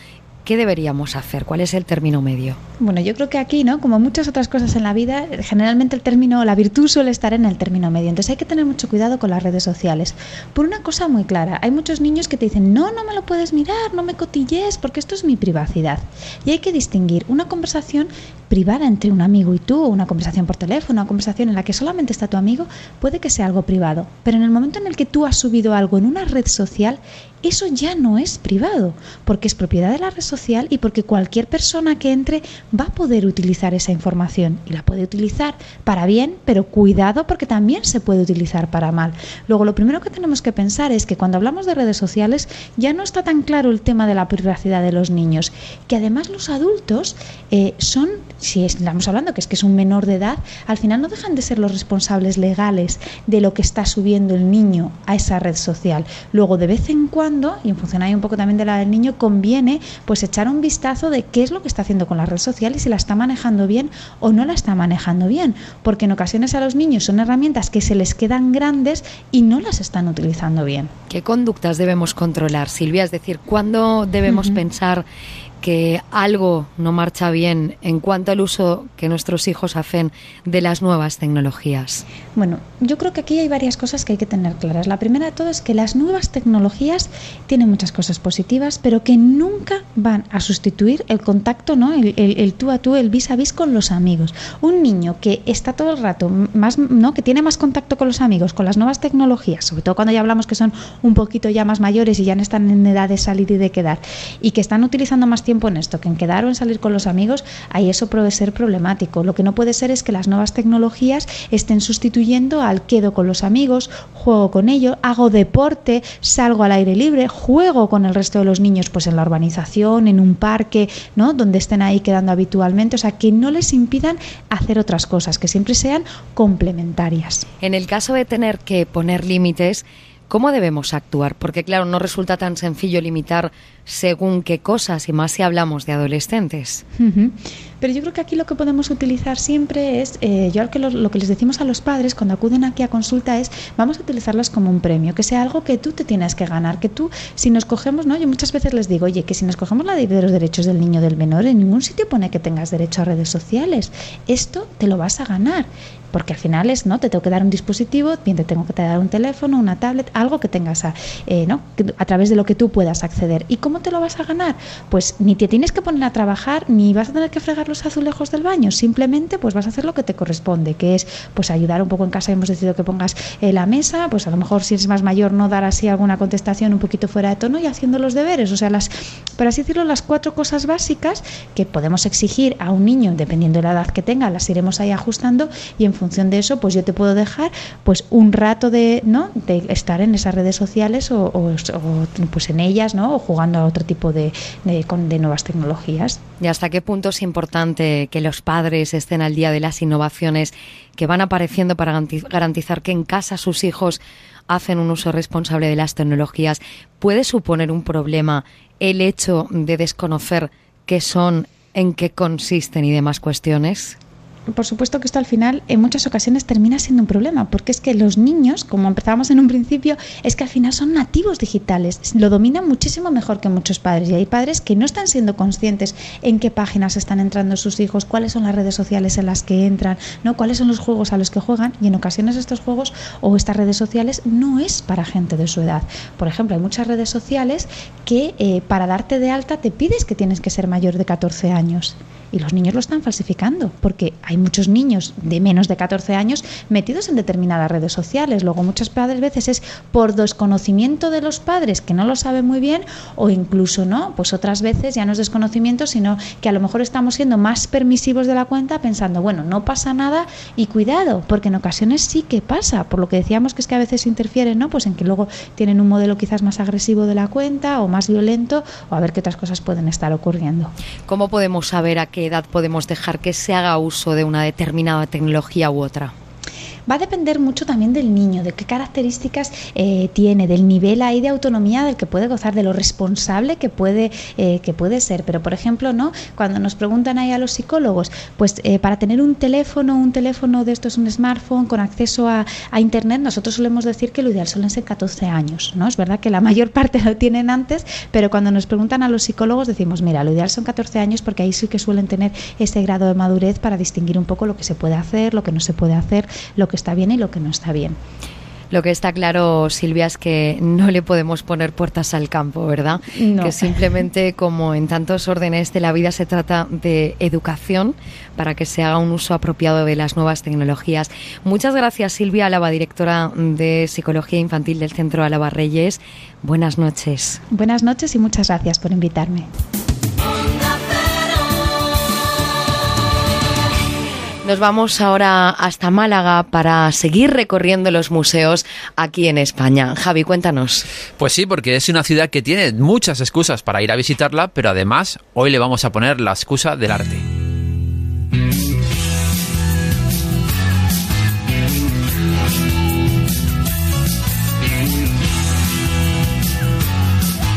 ¿Qué deberíamos hacer? ¿Cuál es el término medio? Bueno, yo creo que aquí, ¿no? Como muchas otras cosas en la vida, generalmente el término, la virtud suele estar en el término medio. Entonces hay que tener mucho cuidado con las redes sociales. Por una cosa muy clara, hay muchos niños que te dicen, no, no me lo puedes mirar, no me cotilles, porque esto es mi privacidad. Y hay que distinguir una conversación privada entre un amigo y tú, o una conversación por teléfono, una conversación en la que solamente está tu amigo, puede que sea algo privado. Pero en el momento en el que tú has subido algo en una red social, eso ya no es privado, porque es propiedad de la red social y porque cualquier persona que entre va a poder utilizar esa información y la puede utilizar para bien, pero cuidado porque también se puede utilizar para mal. Luego, lo primero que tenemos que pensar es que cuando hablamos de redes sociales ya no está tan claro el tema de la privacidad de los niños, que además los adultos eh, son, si estamos hablando que es que es un menor de edad, al final no dejan de ser los responsables legales de lo que está subiendo el niño a esa red social. Luego, de vez en cuando, y en función ahí un poco también de la del niño, conviene pues echar un vistazo de qué es lo que está haciendo con la red social y si la está manejando bien o no la está manejando bien, porque en ocasiones a los niños son herramientas que se les quedan grandes y no las están utilizando bien. ¿Qué conductas debemos controlar, Silvia? Es decir, ¿cuándo debemos pensar que algo no marcha bien en cuanto al uso que nuestros hijos hacen de las nuevas tecnologías? Bueno, yo creo que aquí hay varias cosas que hay que tener claras. La primera de todo es que las nuevas tecnologías tienen muchas cosas positivas, pero que nunca van a sustituir el contacto, ¿no? El, tú a tú, el vis a vis con los amigos. Un niño que está todo el rato más, ¿no? Que tiene más contacto con los amigos, con las nuevas tecnologías, sobre todo cuando ya hablamos que son un poquito ya más mayores y ya no están en edad de salir y de quedar, y que están utilizando más tiempo tiempo en esto, que en quedar o en salir con los amigos, ahí eso puede ser problemático. Lo que no puede ser es que las nuevas tecnologías estén sustituyendo al quedo con los amigos, juego con ellos, hago deporte, salgo al aire libre, juego con el resto de los niños, pues en la urbanización, en un parque, ¿no? Donde estén ahí quedando habitualmente, o sea, que no les impidan hacer otras cosas, que siempre sean complementarias. En el caso de tener que poner límites, ¿Cómo debemos actuar? Porque claro, no resulta tan sencillo limitar según qué cosas, y más si hablamos de adolescentes. Pero yo creo que aquí lo que podemos utilizar siempre es, eh, yo que lo, que les decimos a los padres cuando acuden aquí a consulta es, vamos a utilizarlas como un premio, que sea algo que tú te tienes que ganar, que tú, si nos cogemos, ¿no? Yo muchas veces les digo, oye, que si nos cogemos la ley de los derechos del niño del menor, en ningún sitio pone que tengas derecho a redes sociales. Esto te lo vas a ganar porque al final es, ¿no? Te tengo que dar un dispositivo, bien te tengo que dar un teléfono, una tablet, algo que tengas a, eh, ¿no? a través de lo que tú puedas acceder. ¿Y cómo te lo vas a ganar? Pues ni te tienes que poner a trabajar, ni vas a tener que fregar los azulejos del baño, simplemente pues vas a hacer lo que te corresponde, que es pues ayudar un poco en casa, hemos decidido que pongas eh, la mesa, pues a lo mejor si eres más mayor no dar así alguna contestación un poquito fuera de tono y haciendo los deberes, o sea, las, por así decirlo, las cuatro cosas básicas que podemos exigir a un niño, dependiendo de la edad que tenga, las iremos ahí ajustando y en función de eso, pues yo te puedo dejar pues un rato de, ¿no? de estar en esas redes sociales o, pues en ellas, ¿no? o jugando a otro tipo de, de, de nuevas tecnologías. ¿Y hasta qué punto es importante que los padres estén al día de las innovaciones que van apareciendo para garantizar que en casa sus hijos hacen un uso responsable de las tecnologías? ¿Puede suponer un problema el hecho de desconocer qué son, en qué consisten y demás cuestiones? Por supuesto que esto al final en muchas ocasiones termina siendo un problema, porque es que los niños, como empezábamos en un principio, es que al final son nativos digitales, lo dominan muchísimo mejor que muchos padres y hay padres que no están siendo conscientes en qué páginas están entrando sus hijos, cuáles son las redes sociales en las que entran, no cuáles son los juegos a los que juegan y en ocasiones estos juegos o estas redes sociales no es para gente de su edad. Por ejemplo, hay muchas redes sociales que eh, para darte de alta te pides que tienes que ser mayor de 14 años y los niños lo están falsificando, porque hay muchos niños de menos de 14 años metidos en determinadas redes sociales. Luego muchas padres veces es por desconocimiento de los padres que no lo saben muy bien o incluso no, pues otras veces ya no es desconocimiento, sino que a lo mejor estamos siendo más permisivos de la cuenta pensando, bueno, no pasa nada y cuidado, porque en ocasiones sí que pasa, por lo que decíamos que es que a veces interfieren, ¿no? Pues en que luego tienen un modelo quizás más agresivo de la cuenta o más violento o a ver qué otras cosas pueden estar ocurriendo. ¿Cómo podemos saber a qué edad podemos dejar que se haga uso de una determinada tecnología u otra? Va a depender mucho también del niño, de qué características eh, tiene, del nivel ahí de autonomía del que puede gozar, de lo responsable que puede, eh, que puede ser. Pero, por ejemplo, ¿no? cuando nos preguntan ahí a los psicólogos, pues eh, para tener un teléfono, un teléfono de estos, un smartphone con acceso a, Internet, nosotros solemos decir que lo ideal suelen ser 14 años. ¿no? Es verdad que la mayor parte lo tienen antes, pero cuando nos preguntan a los psicólogos decimos, mira, lo ideal son 14 años porque ahí sí que suelen tener ese grado de madurez para distinguir un poco lo que se puede hacer, lo que no se puede hacer, lo que está bien y lo que no está bien. Lo que está claro, Silvia, es que no le podemos poner puertas al campo, ¿verdad? Que simplemente, como en tantos órdenes de la vida, se trata de educación para que se haga un uso apropiado de las nuevas tecnologías. Muchas gracias, Silvia Álava, directora de Psicología Infantil del Centro Álava Reyes. Buenas noches. Buenas noches y muchas gracias por invitarme. Nos vamos ahora hasta Málaga para seguir recorriendo los museos aquí en España. Javi, cuéntanos. Pues sí, porque es una ciudad que tiene muchas excusas para ir a visitarla, pero además hoy le vamos a poner la excusa del arte.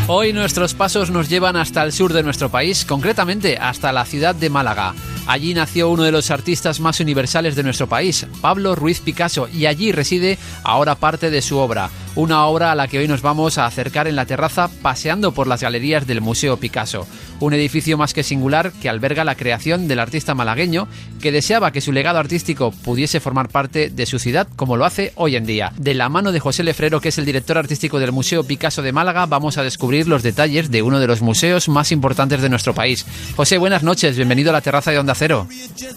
Hoy nuestros pasos nos llevan hasta el sur de nuestro país, concretamente hasta la ciudad de Málaga. Allí nació uno de los artistas más universales de nuestro país, Pablo Ruiz Picasso, y allí reside ahora parte de su obra, una obra a la que hoy nos vamos a acercar en la terraza paseando por las galerías del Museo Picasso, un edificio más que singular que alberga la creación del artista malagueño que deseaba que su legado artístico pudiese formar parte de su ciudad como lo hace hoy en día. De la mano de José Lefrero, que es el director artístico del Museo Picasso de Málaga, vamos a descubrir los detalles de uno de los museos más importantes de nuestro país. José, buenas noches, bienvenido a la terraza de Onda Cero.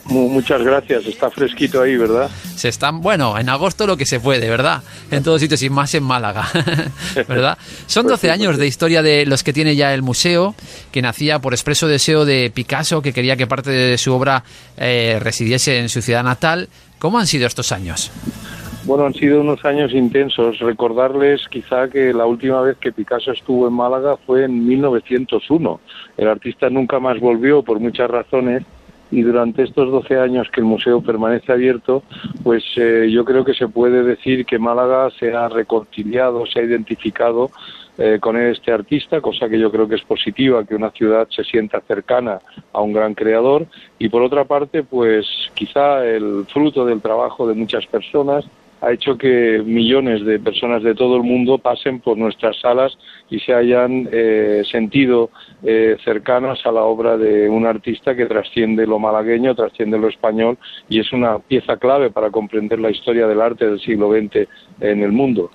Muchas gracias, está fresquito ahí, ¿verdad? Se están, bueno, en agosto lo que se puede, ¿verdad? En todos sitios y más en Málaga, ¿verdad? Son 12 pues años pues de historia de los que tiene ya el museo, que nacía por expreso deseo de Picasso, que quería que parte de su obra eh, residiese en su ciudad natal. ¿Cómo han sido estos años? Bueno, han sido unos años intensos. Recordarles quizá que la última vez que Picasso estuvo en Málaga fue en 1901. El artista nunca más volvió por muchas razones y durante estos 12 años que el museo permanece abierto, pues eh, yo creo que se puede decir que Málaga se ha reconciliado, se ha identificado eh, con este artista, cosa que yo creo que es positiva, que una ciudad se sienta cercana a un gran creador. Y por otra parte, pues quizá el fruto del trabajo de muchas personas ha hecho que millones de personas de todo el mundo pasen por nuestras salas y se hayan eh, sentido eh, cercanas a la obra de un artista que trasciende lo malagueño, trasciende lo español y es una pieza clave para comprender la historia del arte del siglo XX en el mundo.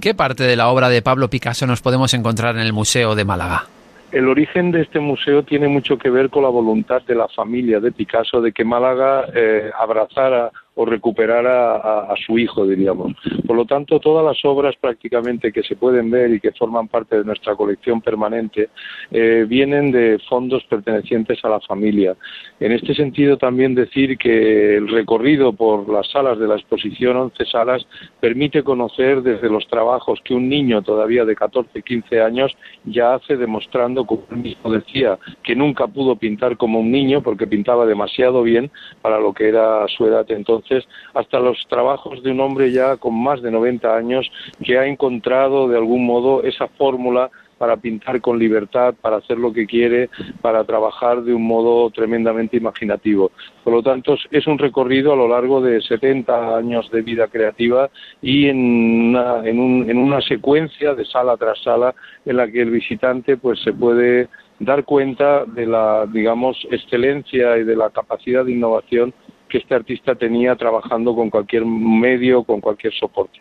¿Qué parte de la obra de Pablo Picasso nos podemos encontrar en el Museo de Málaga? El origen de este museo tiene mucho que ver con la voluntad de la familia de Picasso de que Málaga eh, abrazara o recuperar a, su hijo, diríamos. Por lo tanto, todas las obras prácticamente que se pueden ver y que forman parte de nuestra colección permanente eh, vienen de fondos pertenecientes a la familia. En este sentido, también decir que el recorrido por las salas de la exposición, 11 salas, permite conocer desde los trabajos que un niño todavía de 14, 15 años ya hace demostrando, como él mismo decía, que nunca pudo pintar como un niño porque pintaba demasiado bien para lo que era su edad entonces hasta los trabajos de un hombre ya con más de 90 años que ha encontrado de algún modo esa fórmula para pintar con libertad, para hacer lo que quiere, para trabajar de un modo tremendamente imaginativo. Por lo tanto, es un recorrido a lo largo de 70 años de vida creativa y en una, en, un, en una secuencia de sala tras sala en la que el visitante pues se puede dar cuenta de la, digamos, excelencia y de la capacidad de innovación que este artista tenía trabajando con cualquier medio, con cualquier soporte.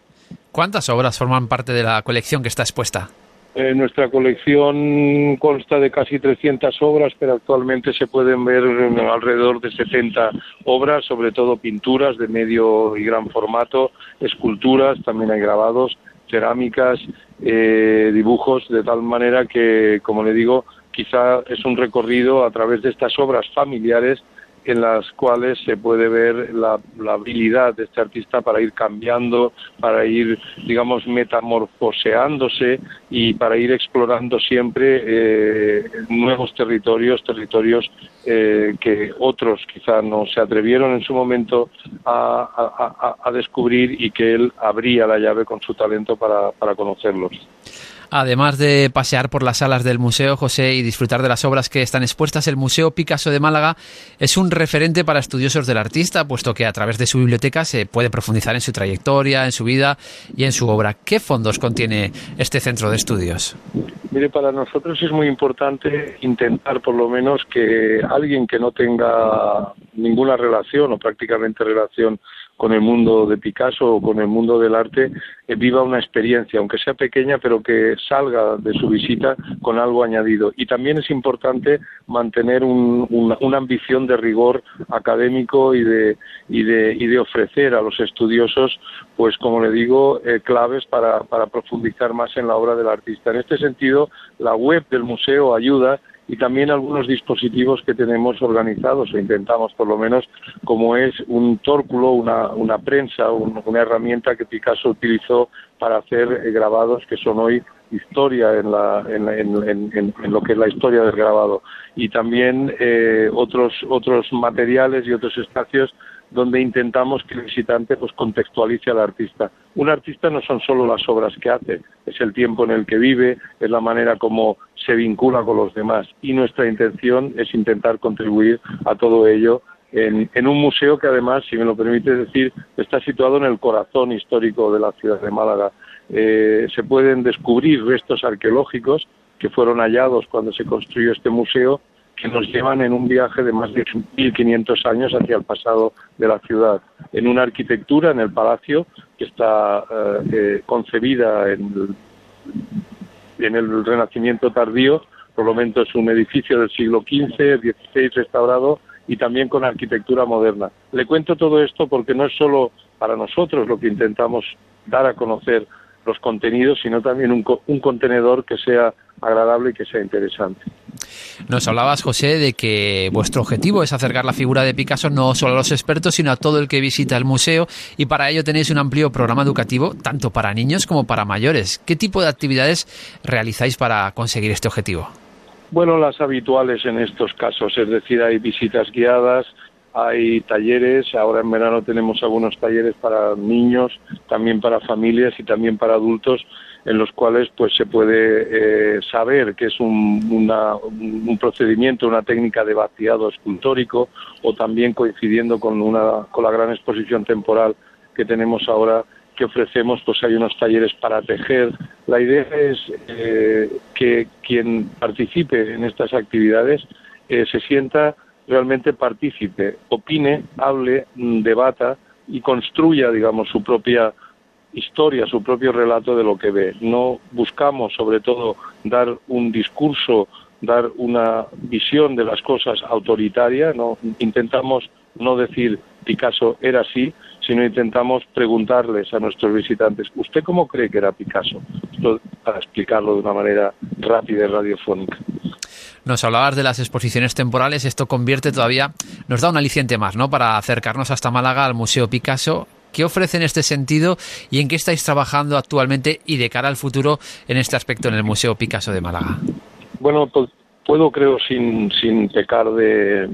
¿Cuántas obras forman parte de la colección que está expuesta? Eh, nuestra colección consta de casi 300 obras, pero actualmente se pueden ver alrededor de 70 obras, sobre todo pinturas de medio y gran formato, esculturas, también hay grabados, cerámicas, eh, dibujos, de tal manera que, como le digo, quizá es un recorrido a través de estas obras familiares en las cuales se puede ver la, habilidad de este artista para ir cambiando, para ir, digamos, metamorfoseándose y para ir explorando siempre eh, nuevos territorios, territorios eh, que otros quizá no se atrevieron en su momento a, a, descubrir y que él abría la llave con su talento para, para conocerlos. Además de pasear por las salas del museo, José, y disfrutar de las obras que están expuestas, el Museo Picasso de Málaga es un referente para estudiosos del artista, puesto que a través de su biblioteca se puede profundizar en su trayectoria, en su vida y en su obra. ¿Qué fondos contiene este centro de estudios? Mire, para nosotros es muy importante intentar por lo menos que alguien que no tenga ninguna relación o prácticamente relación con el mundo de Picasso o con el mundo del arte eh, viva una experiencia, aunque sea pequeña, pero que salga de su visita con algo añadido. Y también es importante mantener una ambición de rigor académico y de, y, de, y de ofrecer a los estudiosos, pues como le digo, eh, claves para profundizar más en la obra del artista. En este sentido, la web del museo ayuda y también algunos dispositivos que tenemos organizados o intentamos por lo menos como es un tórculo, una, una prensa, una herramienta que Picasso utilizó para hacer eh, grabados que son hoy historia en, la, en, en, en, lo que es la historia del grabado. Y también eh, otros otros materiales y otros espacios donde intentamos que el visitante pues contextualice al artista. Un artista no son solo las obras que hace, es el tiempo en el que vive, es la manera como se vincula con los demás y nuestra intención es intentar contribuir a todo ello en, un museo que además, si me lo permite decir, está situado en el corazón histórico de la ciudad de Málaga. Eh, se pueden descubrir restos arqueológicos que fueron hallados cuando se construyó este museo que nos llevan en un viaje de más de 1.500 años hacia el pasado de la ciudad, en una arquitectura, en el palacio, que está eh, eh, concebida en el, en el Renacimiento tardío, por lo menos es un edificio del siglo XV, XVI restaurado y también con arquitectura moderna. Le cuento todo esto porque no es solo para nosotros lo que intentamos dar a conocer los contenidos, sino también un, un contenedor que sea agradable y que sea interesante. Nos hablabas, José, de que vuestro objetivo es acercar la figura de Picasso no solo a los expertos, sino a todo el que visita el museo y para ello tenéis un amplio programa educativo tanto para niños como para mayores. ¿Qué tipo de actividades realizáis para conseguir este objetivo? Bueno, las habituales en estos casos, es decir, hay visitas guiadas, hay talleres, ahora en verano tenemos algunos talleres para niños, también para familias y también para adultos en los cuales pues se puede eh, saber que es un, un, procedimiento, una técnica de vaciado escultórico o también coincidiendo con, una, con la gran exposición temporal que tenemos ahora que ofrecemos, pues hay unos talleres para tejer. La idea es eh, que quien participe en estas actividades eh, se sienta realmente partícipe, opine, hable, debata y construya, digamos, su propia historia, su propio relato de lo que ve. No buscamos, sobre todo, dar un discurso, dar una visión de las cosas autoritaria, no intentamos no decir Picasso era así, sino intentamos preguntarles a nuestros visitantes, ¿usted cómo cree que era Picasso? para explicarlo de una manera rápida y radiofónica. Nos hablabas de las exposiciones temporales, esto convierte todavía, nos da un aliciente más, ¿no? Para acercarnos hasta Málaga al Museo Picasso ¿Qué ofrece en este sentido y en qué estáis trabajando actualmente y de cara al futuro en este aspecto en el Museo Picasso de Málaga? Bueno, pues puedo, creo, sin, sin pecar de,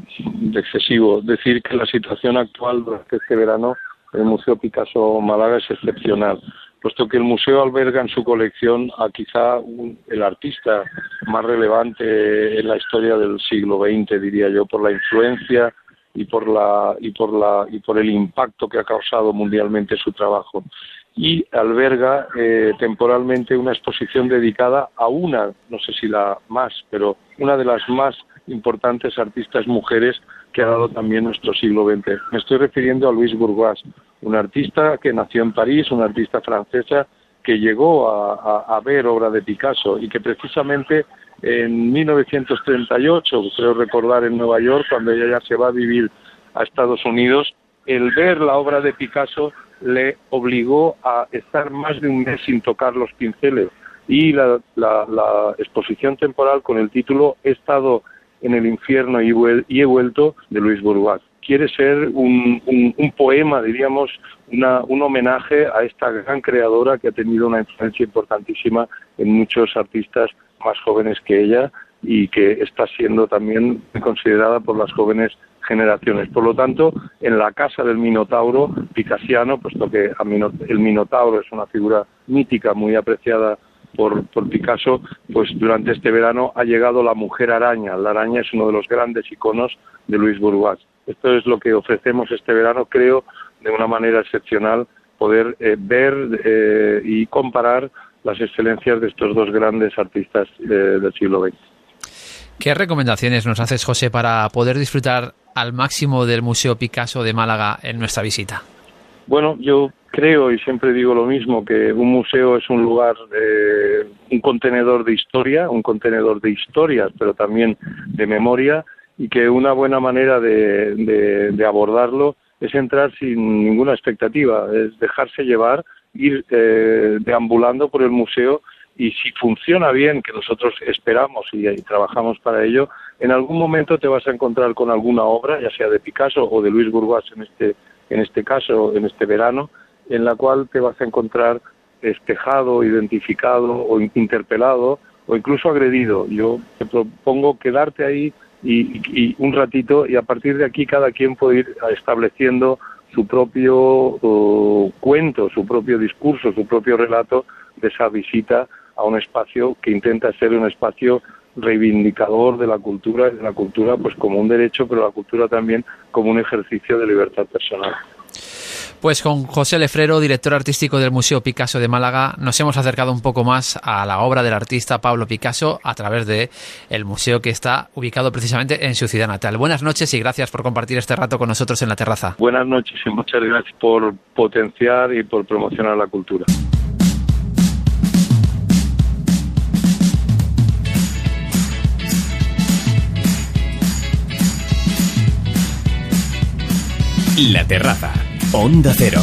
excesivo, decir que la situación actual durante este verano en el Museo Picasso Málaga es excepcional. Puesto que el museo alberga en su colección a quizá el artista más relevante en la historia del siglo XX, diría yo, por la influencia y por la y por la y por el impacto que ha causado mundialmente su trabajo y alberga eh, temporalmente una exposición dedicada a una, no sé si la más, pero una de las más importantes artistas mujeres que ha dado también nuestro siglo XX. Me estoy refiriendo a Louise Bourgeois, una artista que nació en París, una artista francesa que llegó a, ver obra de Picasso y que precisamente en 1938, creo recordar en Nueva York, cuando ella ya se va a vivir a Estados Unidos, el ver la obra de Picasso le obligó a estar más de un mes sin tocar los pinceles y la, exposición temporal con el título He estado en el infierno y, he vuelto de Luis Bourgeois. Quiere ser un, poema, diríamos, un homenaje a esta gran creadora que ha tenido una influencia importantísima en muchos artistas más jóvenes que ella y que está siendo también considerada por las jóvenes generaciones. Por lo tanto, en la casa del Minotauro picasiano, puesto que el Minotauro es una figura mítica muy apreciada por, Picasso, pues durante este verano ha llegado la mujer araña. La araña es uno de los grandes iconos de Luis Bourgeois. Esto es lo que ofrecemos este verano, creo, de una manera excepcional, poder eh, ver eh, y comparar las excelencias de estos dos grandes artistas eh, del siglo XX. ¿Qué recomendaciones nos haces, José, para poder disfrutar al máximo del Museo Picasso de Málaga en nuestra visita? Bueno, yo creo y siempre digo lo mismo, que un museo es un lugar, un contenedor de historia, un contenedor de historias, pero también de memoria, y que una buena manera de, abordarlo es entrar sin ninguna expectativa, es dejarse llevar, ir eh, deambulando por el museo y si funciona bien, que nosotros esperamos y, trabajamos para ello, en algún momento te vas a encontrar con alguna obra, ya sea de Picasso o de Luis Bourgeois en este, en este caso, en este verano, en la cual te vas a encontrar espejado, identificado o interpelado o incluso agredido. Yo te propongo quedarte ahí y, un ratito y a partir de aquí cada quien puede ir estableciendo su propio cuento, su propio discurso, su propio relato de esa visita a un espacio que intenta ser un espacio reivindicador de la cultura y de la cultura pues como un derecho, pero la cultura también como un ejercicio de libertad personal. Pues con José Lefrero, director artístico del Museo Picasso de Málaga, nos hemos acercado un poco más a la obra del artista Pablo Picasso a través de el museo que está ubicado precisamente en su ciudad natal. Buenas noches y gracias por compartir este rato con nosotros en la terraza. Buenas noches y muchas gracias por potenciar y por promocionar la cultura. La terraza. Onda Cero.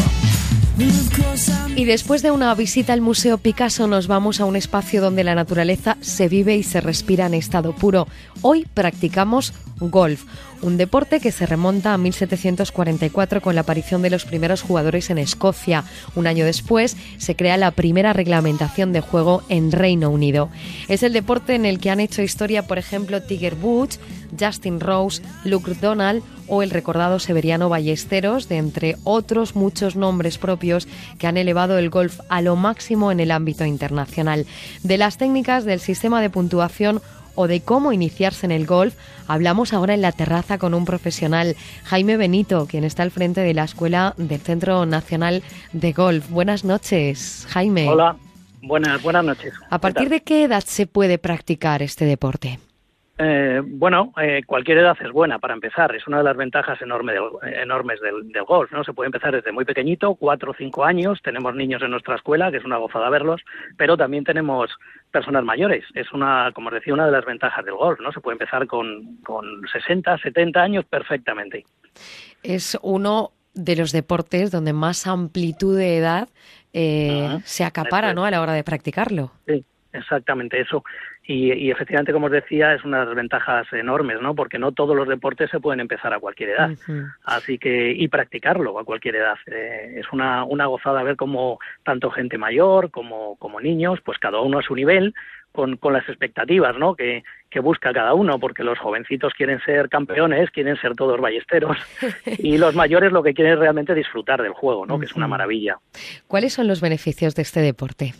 Y después de una visita al Museo Picasso nos vamos a un espacio donde la naturaleza se vive y se respira en estado puro. Hoy practicamos golf, un deporte que se remonta a 1744 con la aparición de los primeros jugadores en Escocia. Un año después se crea la primera reglamentación de juego en Reino Unido. Es el deporte en el que han hecho historia, por ejemplo, Tiger Woods, Justin Rose, Luke Donald o el recordado Severiano Ballesteros, de entre otros muchos nombres propios que han elevado el golf a lo máximo en el ámbito internacional. De las técnicas del sistema de puntuación o de cómo iniciarse en el golf, hablamos ahora en la terraza con un profesional, Jaime Benito, quien está al frente de la escuela del Centro Nacional de Golf. Buenas noches, Jaime. Hola, buenas, buenas noches. ¿A partir de qué edad se puede practicar este deporte? Eh, bueno, eh, cualquier edad es buena para empezar. Es una de las ventajas enorme enormes del, golf. ¿no? Se puede empezar desde muy pequeñito, cuatro o cinco años. Tenemos niños en nuestra escuela, que es una gozada verlos, pero también tenemos personas mayores. Es una, como os decía, una de las ventajas del golf. ¿no? Se puede empezar con, con 60, 70 años perfectamente. Es uno de los deportes donde más amplitud de edad eh, se acapara ¿no? a la hora de practicarlo. Sí exactamente eso. Y, y, efectivamente, como os decía, es una de las ventajas enormes, ¿no? Porque no todos los deportes se pueden empezar a cualquier edad. Así que, y practicarlo a cualquier edad. Eh, es una, una gozada ver cómo tanto gente mayor como, como niños, pues cada uno a su nivel, con, con las expectativas ¿no? que, que busca cada uno, porque los jovencitos quieren ser campeones, quieren ser todos ballesteros, y los mayores lo que quieren es realmente disfrutar del juego, ¿no? que es una maravilla. ¿Cuáles son los beneficios de este deporte?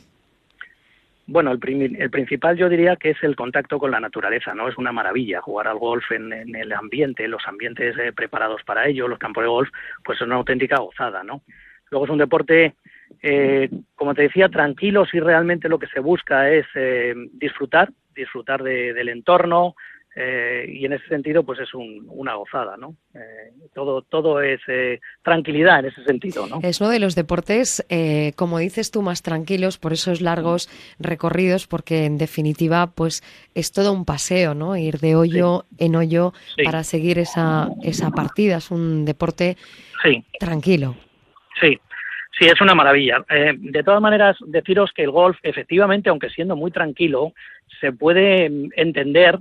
Bueno, el, el, principal yo diría que es el contacto con la naturaleza, ¿no? Es una maravilla jugar al golf en, el ambiente, los ambientes eh, preparados para ello, los campos de golf, pues es una auténtica gozada, ¿no? Luego es un deporte eh, como te decía, tranquilo si realmente lo que se busca es eh, disfrutar, disfrutar de, del entorno eh, y en ese sentido pues es un, una gozada, ¿no? Eh, todo, todo es eh, tranquilidad en ese sentido, ¿no? Es uno de los deportes, eh, como dices tú, más tranquilos por esos largos recorridos porque en definitiva pues es todo un paseo, ¿no? Ir de hoyo sí. en hoyo sí. para seguir esa, esa partida, es un deporte sí. tranquilo. Sí, Sí, es una maravilla. Eh, de todas maneras, deciros que el golf, efectivamente, aunque siendo muy tranquilo, se puede mm, entender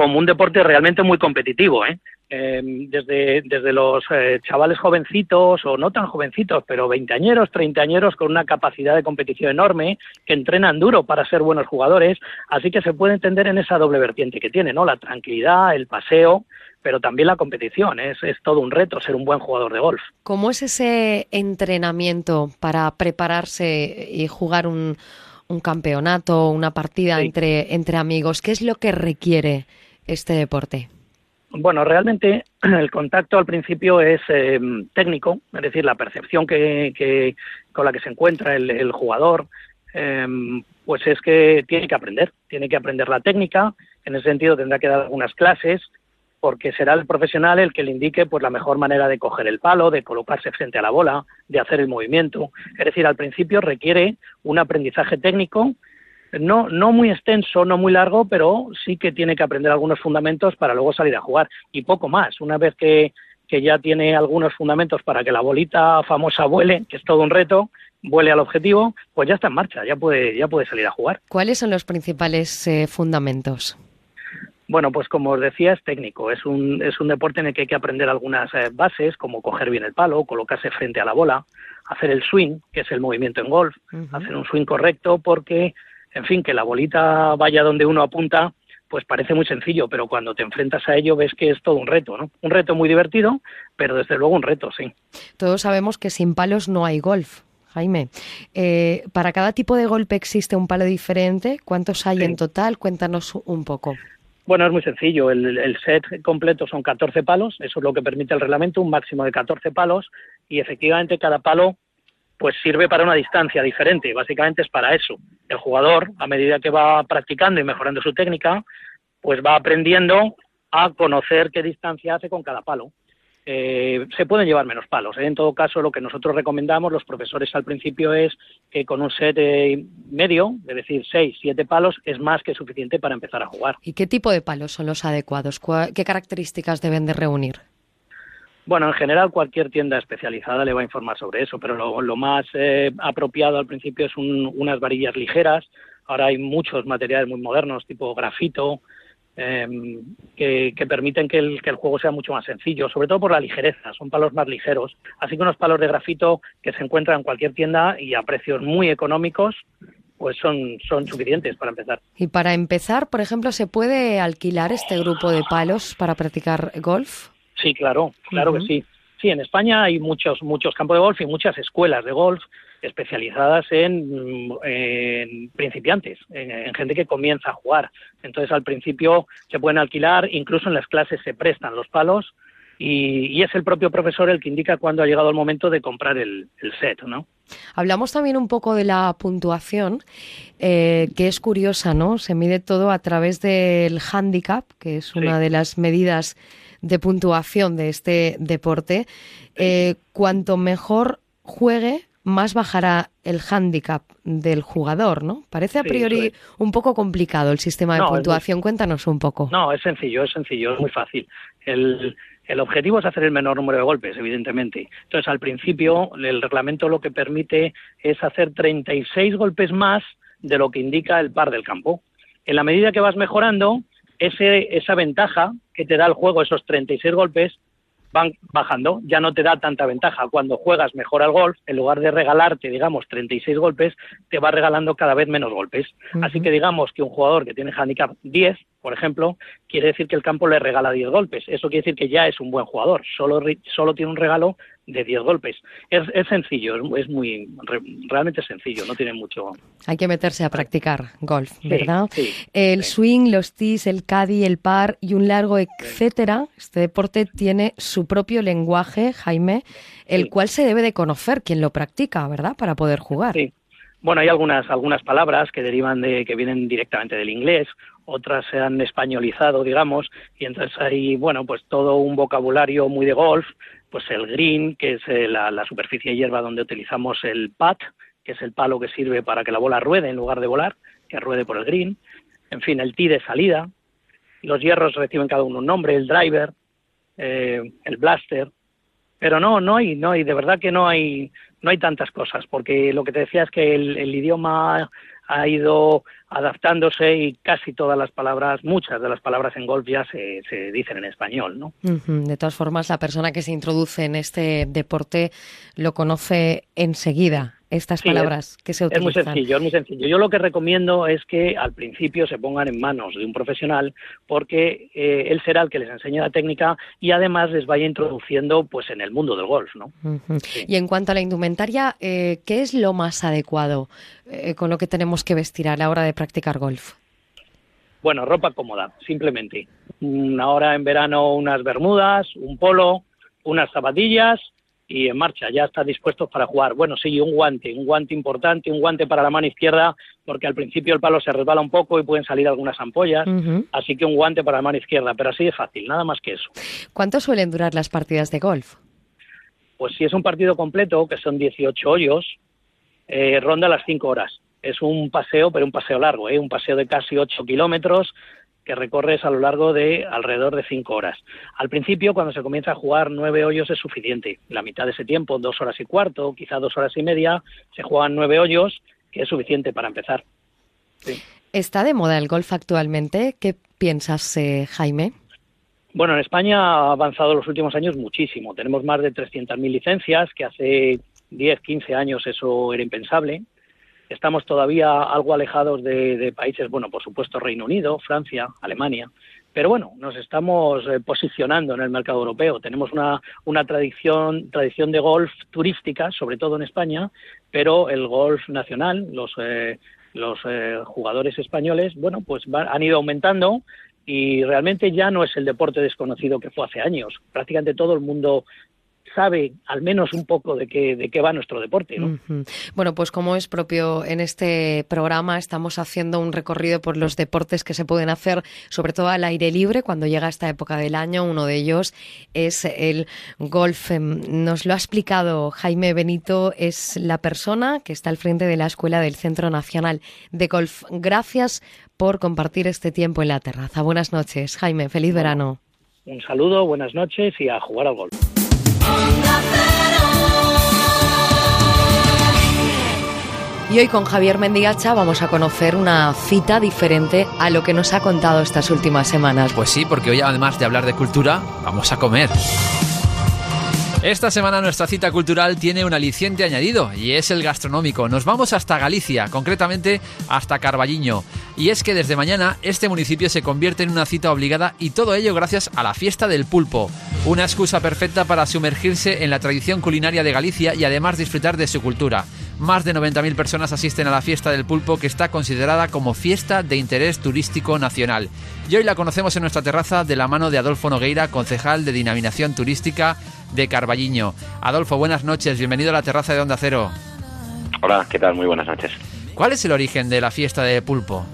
como un deporte realmente muy competitivo. ¿eh? Eh, desde, desde los eh, chavales jovencitos o no tan jovencitos, pero veinteañeros, treintañeros con una capacidad de competición enorme, que entrenan duro para ser buenos jugadores, así que se puede entender en esa doble vertiente que tiene, ¿no? La tranquilidad, el paseo, pero también la competición. Es, es todo un reto ser un buen jugador de golf. ¿Cómo es ese entrenamiento para prepararse y jugar un, un campeonato, una partida sí. entre, entre amigos? ¿Qué es lo que requiere este deporte? Bueno, realmente el contacto al principio es eh, técnico, es decir, la percepción que, que, con la que se encuentra el, jugador, eh, pues es que tiene que aprender, tiene que aprender la técnica, en ese sentido tendrá que dar algunas clases, porque será el profesional el que le indique pues la mejor manera de coger el palo, de colocarse frente a la bola, de hacer el movimiento. Es decir, al principio requiere un aprendizaje técnico, no, no muy extenso, no muy largo, pero sí que tiene que aprender algunos fundamentos para luego salir a jugar y poco más. Una vez que, que ya tiene algunos fundamentos para que la bolita famosa vuele, que es todo un reto, vuele al objetivo, pues ya está en marcha, ya puede, ya puede salir a jugar. ¿Cuáles son los principales eh, fundamentos? Bueno, pues como os decía, es técnico. Es un, es un deporte en el que hay que aprender algunas eh, bases, como coger bien el palo, colocarse frente a la bola, hacer el swing, que es el movimiento en golf, uh -huh. hacer un swing correcto, porque, en fin, que la bolita vaya donde uno apunta, pues parece muy sencillo, pero cuando te enfrentas a ello ves que es todo un reto, ¿no? Un reto muy divertido, pero desde luego un reto, sí. Todos sabemos que sin palos no hay golf. Jaime, eh, para cada tipo de golpe existe un palo diferente. ¿Cuántos hay sí. en total? Cuéntanos un poco. Bueno, es muy sencillo. El, el, set completo son 14 palos, eso es lo que permite el reglamento, un máximo de 14 palos, y efectivamente cada palo pues sirve para una distancia diferente. Básicamente es para eso. El jugador, a medida que va practicando y mejorando su técnica, pues va aprendiendo a conocer qué distancia hace con cada palo. Eh, se pueden llevar menos palos. ¿eh? En todo caso, lo que nosotros recomendamos, los profesores al principio, es que con un set eh, medio, es decir, seis, siete palos, es más que suficiente para empezar a jugar. ¿Y qué tipo de palos son los adecuados? ¿Qué características deben de reunir? Bueno, en general cualquier tienda especializada le va a informar sobre eso, pero lo, más eh, apropiado al principio es un, unas varillas ligeras. Ahora hay muchos materiales muy modernos, tipo grafito, eh, que, permiten que el, juego sea mucho más sencillo, sobre todo por la ligereza, son palos más ligeros. Así que unos palos de grafito que se encuentran en cualquier tienda y a precios muy económicos, pues son suficientes para empezar. Y para empezar, por ejemplo, ¿se puede alquilar este grupo de palos para practicar golf? Sí, claro, claro uh -huh. que sí. Sí, en España hay muchos, muchos campos de golf y muchas escuelas de golf especializadas en, en principiantes, en, en, gente que comienza a jugar. Entonces, al principio se pueden alquilar, incluso en las clases se prestan los palos y, y es el propio profesor el que indica cuándo ha llegado el momento de comprar el, el set, ¿no? Hablamos también un poco de la puntuación, eh, que es curiosa, ¿no? Se mide todo a través del handicap, que es una de las medidas de puntuación de este deporte. Eh, cuanto mejor juegue, más bajará el hándicap del jugador, ¿no? Parece a priori sí, un poco complicado el sistema de no, puntuación. Muy... Cuéntanos un poco. No, es sencillo, es sencillo, es muy fácil. El, el objetivo es hacer el menor número de golpes, evidentemente. Entonces, al principio, el reglamento lo que permite es hacer 36 golpes más de lo que indica el par del campo. En la medida que vas mejorando, ese, esa ventaja que te da el juego, esos 36 golpes, van bajando, ya no te da tanta ventaja. Cuando juegas mejor al golf, en lugar de regalarte, digamos, 36 golpes, te va regalando cada vez menos golpes. Así que digamos que un jugador que tiene handicap 10, por ejemplo, quiere decir que el campo le regala 10 golpes. Eso quiere decir que ya es un buen jugador, solo, solo tiene un regalo de 10 golpes. Es, es sencillo, es, es, muy realmente sencillo, no tiene mucho. Hay que meterse a practicar golf, ¿verdad? Sí, el swing, los tees, el caddy, el par y un largo etcétera. Este deporte tiene su propio lenguaje, Jaime, el cual se debe de conocer quien lo practica, ¿verdad? Para poder jugar. Sí. Bueno, hay algunas algunas palabras que derivan de que vienen directamente del inglés, otras se han españolizado, digamos, y entonces hay, bueno, pues todo un vocabulario muy de golf, pues el green, que es eh, la, superficie de hierba donde utilizamos el pat, que es el palo que sirve para que la bola ruede en lugar de volar, que ruede por el green, en fin, el tee de salida, los hierros reciben cada uno un nombre, el driver, eh, el blaster, pero no, no hay, no hay, de verdad que no hay, no hay tantas cosas, porque lo que te decía es que el idioma ha ido adaptándose y casi todas las palabras, muchas de las palabras en golf ya se, se dicen en español, ¿no? De todas formas, la persona que se introduce en este deporte lo conoce enseguida estas Sí, palabras es- que se Es muy utilizan. sencillo, es muy sencillo. Yo lo que recomiendo es que al principio se pongan en manos de un profesional porque eh, él será el que les enseñe la técnica y además les vaya introduciendo pues en el mundo del golf, ¿no? Y en cuanto a la indumentaria, eh, ¿qué es lo más adecuado eh, con lo que tenemos que vestir a la hora de practicar golf? Bueno, ropa cómoda, simplemente. Mm, Ahora en verano unas bermudas, un polo, unas zapatillas y en marcha, ya está dispuestos para jugar. Bueno, sí, un guante, un guante importante, un guante para la mano izquierda, porque al principio el palo se resbala un poco y pueden salir algunas ampollas, así que un guante para la mano izquierda, pero así de fácil, nada más que eso. ¿Cuánto suelen durar las partidas de golf? Pues si es un partido completo, que son 18 hoyos, eh, ronda las 5 horas. Es un paseo, pero un paseo largo, ¿eh? un paseo de casi 8 kilómetros que recorres a lo largo de alrededor de 5 horas. Al principio, cuando se comienza a jugar, 9 hoyos es suficiente. La mitad de ese tiempo, dos horas y cuarto, quizá dos horas y media, se juegan 9 hoyos, que es suficiente para empezar. Sí. ¿Está de moda el golf actualmente? ¿Qué piensas, eh, Jaime? Bueno, en España ha avanzado en los últimos años muchísimo. Tenemos más de 300.000 licencias, que hace 10, 15 años eso era impensable. Estamos todavía algo alejados de, países, bueno, por supuesto Reino Unido, Francia, Alemania. Pero bueno, nos estamos eh, posicionando en el mercado europeo. Tenemos una, una tradición, tradición de golf turística, sobre todo en España, pero el golf nacional, los, eh, los eh, jugadores españoles, bueno, pues va- han ido aumentando y realmente ya no es el deporte desconocido que fue hace años. Prácticamente todo el mundo sabe al menos un poco de qué, de qué va nuestro deporte, ¿no? Bueno, pues como es propio en este programa, estamos haciendo un recorrido por los deportes que se pueden hacer, sobre todo al aire libre, cuando llega esta época del año. Uno de ellos es el golf. Em, Nos lo ha explicado Jaime Benito, es la persona que está al frente de la escuela del Centro Nacional de Golf. Gracias por compartir este tiempo en la terraza. Buenas noches, Jaime. Feliz verano. Un saludo, buenas noches y a jugar al golf. Y hoy con Javier Mendigacha vamos a conocer una cita diferente a lo que nos ha contado estas últimas semanas. Pues sí, porque hoy además de hablar de cultura, vamos a comer. Esta semana nuestra cita cultural tiene un aliciente añadido y es el gastronómico. Nos vamos hasta Galicia, concretamente hasta Carballiño. Y es que desde mañana este municipio se convierte en una cita obligada y todo ello gracias a la fiesta del pulpo. Una excusa perfecta para sumergirse en la tradición culinaria de Galicia y además disfrutar de su cultura. Más de 90.000 personas asisten a la fiesta del pulpo que está considerada como fiesta de interés turístico nacional. Y hoy la conocemos en nuestra terraza de la mano de Adolfo Nogueira, concejal de Dinaminación Turística de Carballiño. Adolfo, buenas noches, bienvenido a la terraza de Onda Cero. Hola, ¿qué tal? Muy buenas noches. ¿Cuál es el origen de la fiesta de pulpo?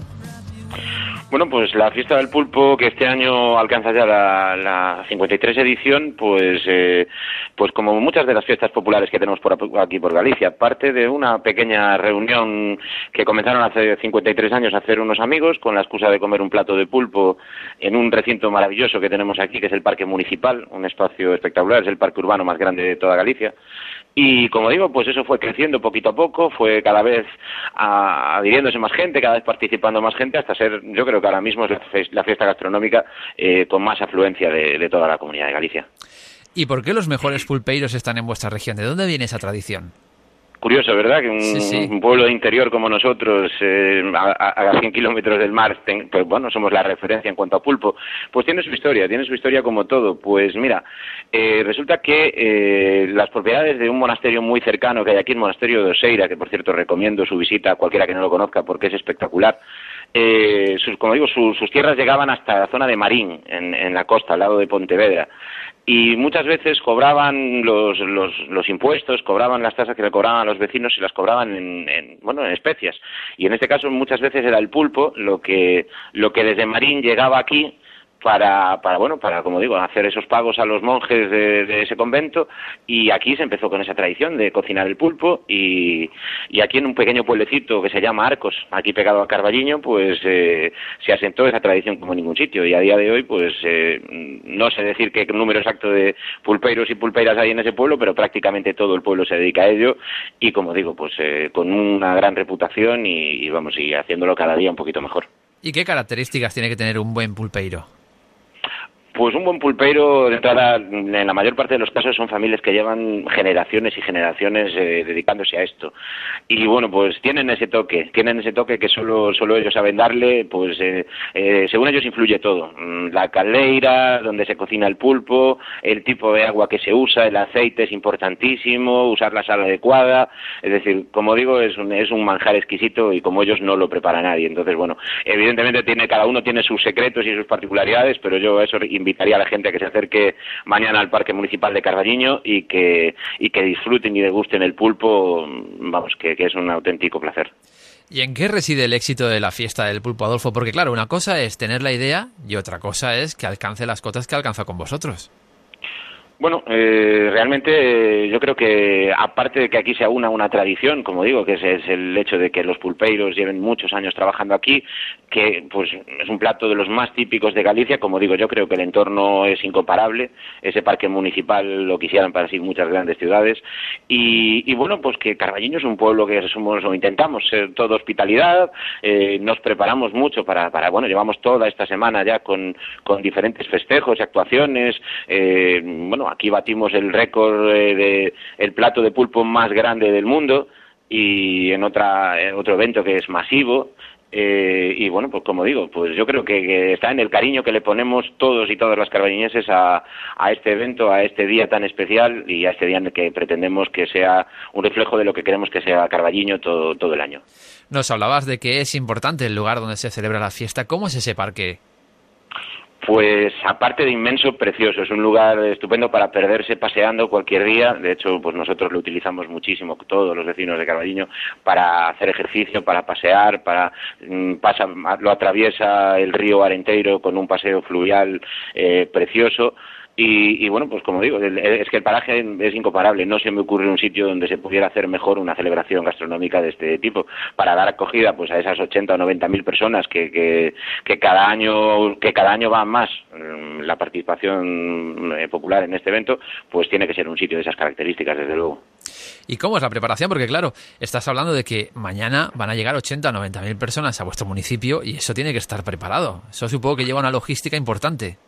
Bueno, pues la fiesta del pulpo, que este año alcanza ya la, la 53 edición, pues eh, pues como muchas de las fiestas populares que tenemos por aquí por Galicia, parte de una pequeña reunión que comenzaron hace 53 años a hacer unos amigos con la excusa de comer un plato de pulpo en un recinto maravilloso que tenemos aquí, que es el Parque Municipal, un espacio espectacular, es el parque urbano más grande de toda Galicia. Y como digo, pues eso fue creciendo poquito a poco, fue cada vez adhiriéndose más gente, cada vez participando más gente, hasta ser, yo creo que ahora mismo es la, fiesta gastronómica eh, con más afluencia de, toda la comunidad de Galicia. ¿Y por qué los mejores pulpeiros están en vuestra región? ¿De dónde viene esa tradición? Curioso, ¿verdad? Que un, pueblo de interior como nosotros, eh, a, 100 kilómetros del mar, pues bueno, somos la referencia en cuanto a pulpo. Pues tiene su historia, tiene su historia como todo. Pues mira, eh, resulta que eh, las propiedades de un monasterio muy cercano que hay aquí, el monasterio de Oseira, que por cierto recomiendo su visita a cualquiera que no lo conozca porque es espectacular, sus, como digo, sus, tierras llegaban hasta la zona de Marín, en, en la costa, al lado de Pontevedra y muchas veces cobraban los, los, los, impuestos, cobraban las tasas que le cobraban a los vecinos y las cobraban en, en, bueno en especias. Y en este caso muchas veces era el pulpo lo que lo que desde Marín llegaba aquí para, para, bueno, para, como digo, hacer esos pagos a los monjes de, ese convento y aquí se empezó con esa tradición de cocinar el pulpo y, y aquí en un pequeño pueblecito que se llama Arcos, aquí pegado a Carballiño, pues eh, se asentó esa tradición como en ningún sitio y a día de hoy, pues eh, no sé decir qué número exacto de pulpeiros y pulpeiras hay en ese pueblo, pero prácticamente todo el pueblo se dedica a ello y, como digo, pues eh, con una gran reputación y, y vamos, y haciéndolo cada día un poquito mejor. ¿Y qué características tiene que tener un buen pulpeiro? Pues un buen pulpeiro, de entrada, en la mayor parte de los casos son familias que llevan generaciones y generaciones eh, dedicándose a esto. Y bueno, pues tienen ese toque, tienen ese toque que solo, solo ellos saben darle, pues eh, eh, según ellos influye todo. Mm, la caldeira, donde se cocina el pulpo, el tipo de agua que se usa, el aceite es importantísimo, usar la sal adecuada. Es decir, como digo, es un, es un manjar exquisito y como ellos no lo prepara nadie. Entonces, bueno, evidentemente tiene, cada uno tiene sus secretos y sus particularidades, pero yo eso invitaría a la gente a que se acerque mañana al Parque Municipal de Carballiño y que, y que disfruten y degusten el pulpo, vamos, que, que es un auténtico placer. ¿Y en qué reside el éxito de la fiesta del pulpo, Adolfo? Porque claro, una cosa es tener la idea y otra cosa es que alcance las cotas que alcanza con vosotros. Bueno, eh, realmente eh, yo creo que aparte de que aquí se aúna una tradición, como digo, que es, el hecho de que los pulpeiros lleven muchos años trabajando aquí, que pues es un plato de los más típicos de Galicia, como digo, yo creo que el entorno es incomparable, ese parque municipal lo quisieran para sí muchas grandes ciudades, y, y bueno, pues que Carballiño es un pueblo que somos o intentamos ser todo hospitalidad, eh, nos preparamos mucho para, para, bueno, llevamos toda esta semana ya con, con diferentes festejos y actuaciones, eh, bueno, aquí batimos el récord de, el plato de pulpo más grande del mundo y en otra otro evento que es masivo eh, y bueno, pues como digo, pues yo creo que, está en el cariño que le ponemos todos y todas las carballineses a, a, este evento, a este día tan especial y a este día en el que pretendemos que sea un reflejo de lo que queremos que sea Carballiño todo, todo el año. Nos hablabas de que es importante el lugar donde se celebra la fiesta. ¿Cómo es ese parque? Pues aparte de inmenso, precioso. Es un lugar estupendo para perderse paseando cualquier día. De hecho, pues nosotros lo utilizamos muchísimo, todos los vecinos de Carballiño, para hacer ejercicio, para pasear, para mm, pasa, lo atraviesa el río Arenteiro con un paseo fluvial eh, precioso. Y, bueno, pues como digo, es que el paraje es incomparable. No se me ocurre un sitio donde se pudiera hacer mejor una celebración gastronómica de este tipo para dar acogida pues a esas 80 o 90 mil personas que, que, cada año que cada año va más mm, la participación eh, popular en este evento, pues tiene que ser un sitio de esas características, desde luego. ¿Y cómo es la preparación? Porque claro, estás hablando de que mañana van a llegar 80 o 90 mil personas a vuestro municipio y eso tiene que estar preparado. Eso supongo que lleva una logística importante.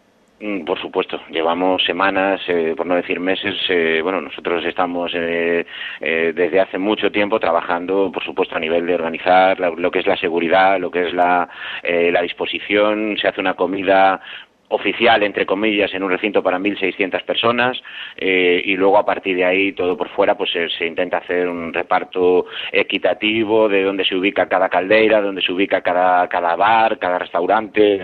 Mm, por supuesto, llevamos semanas, eh, por no decir meses. Eh, bueno, nosotros estamos eh, desde hace mucho tiempo trabajando, por supuesto, a nivel de organizar lo que es la seguridad, lo que es la, la disposición. Se hace una comida oficial, entre comillas, en un recinto para 1.600 personas eh, y luego a partir de ahí todo por fuera pues se, intenta hacer un reparto equitativo de dónde se ubica cada caldera, dónde se ubica cada, cada bar, cada restaurante,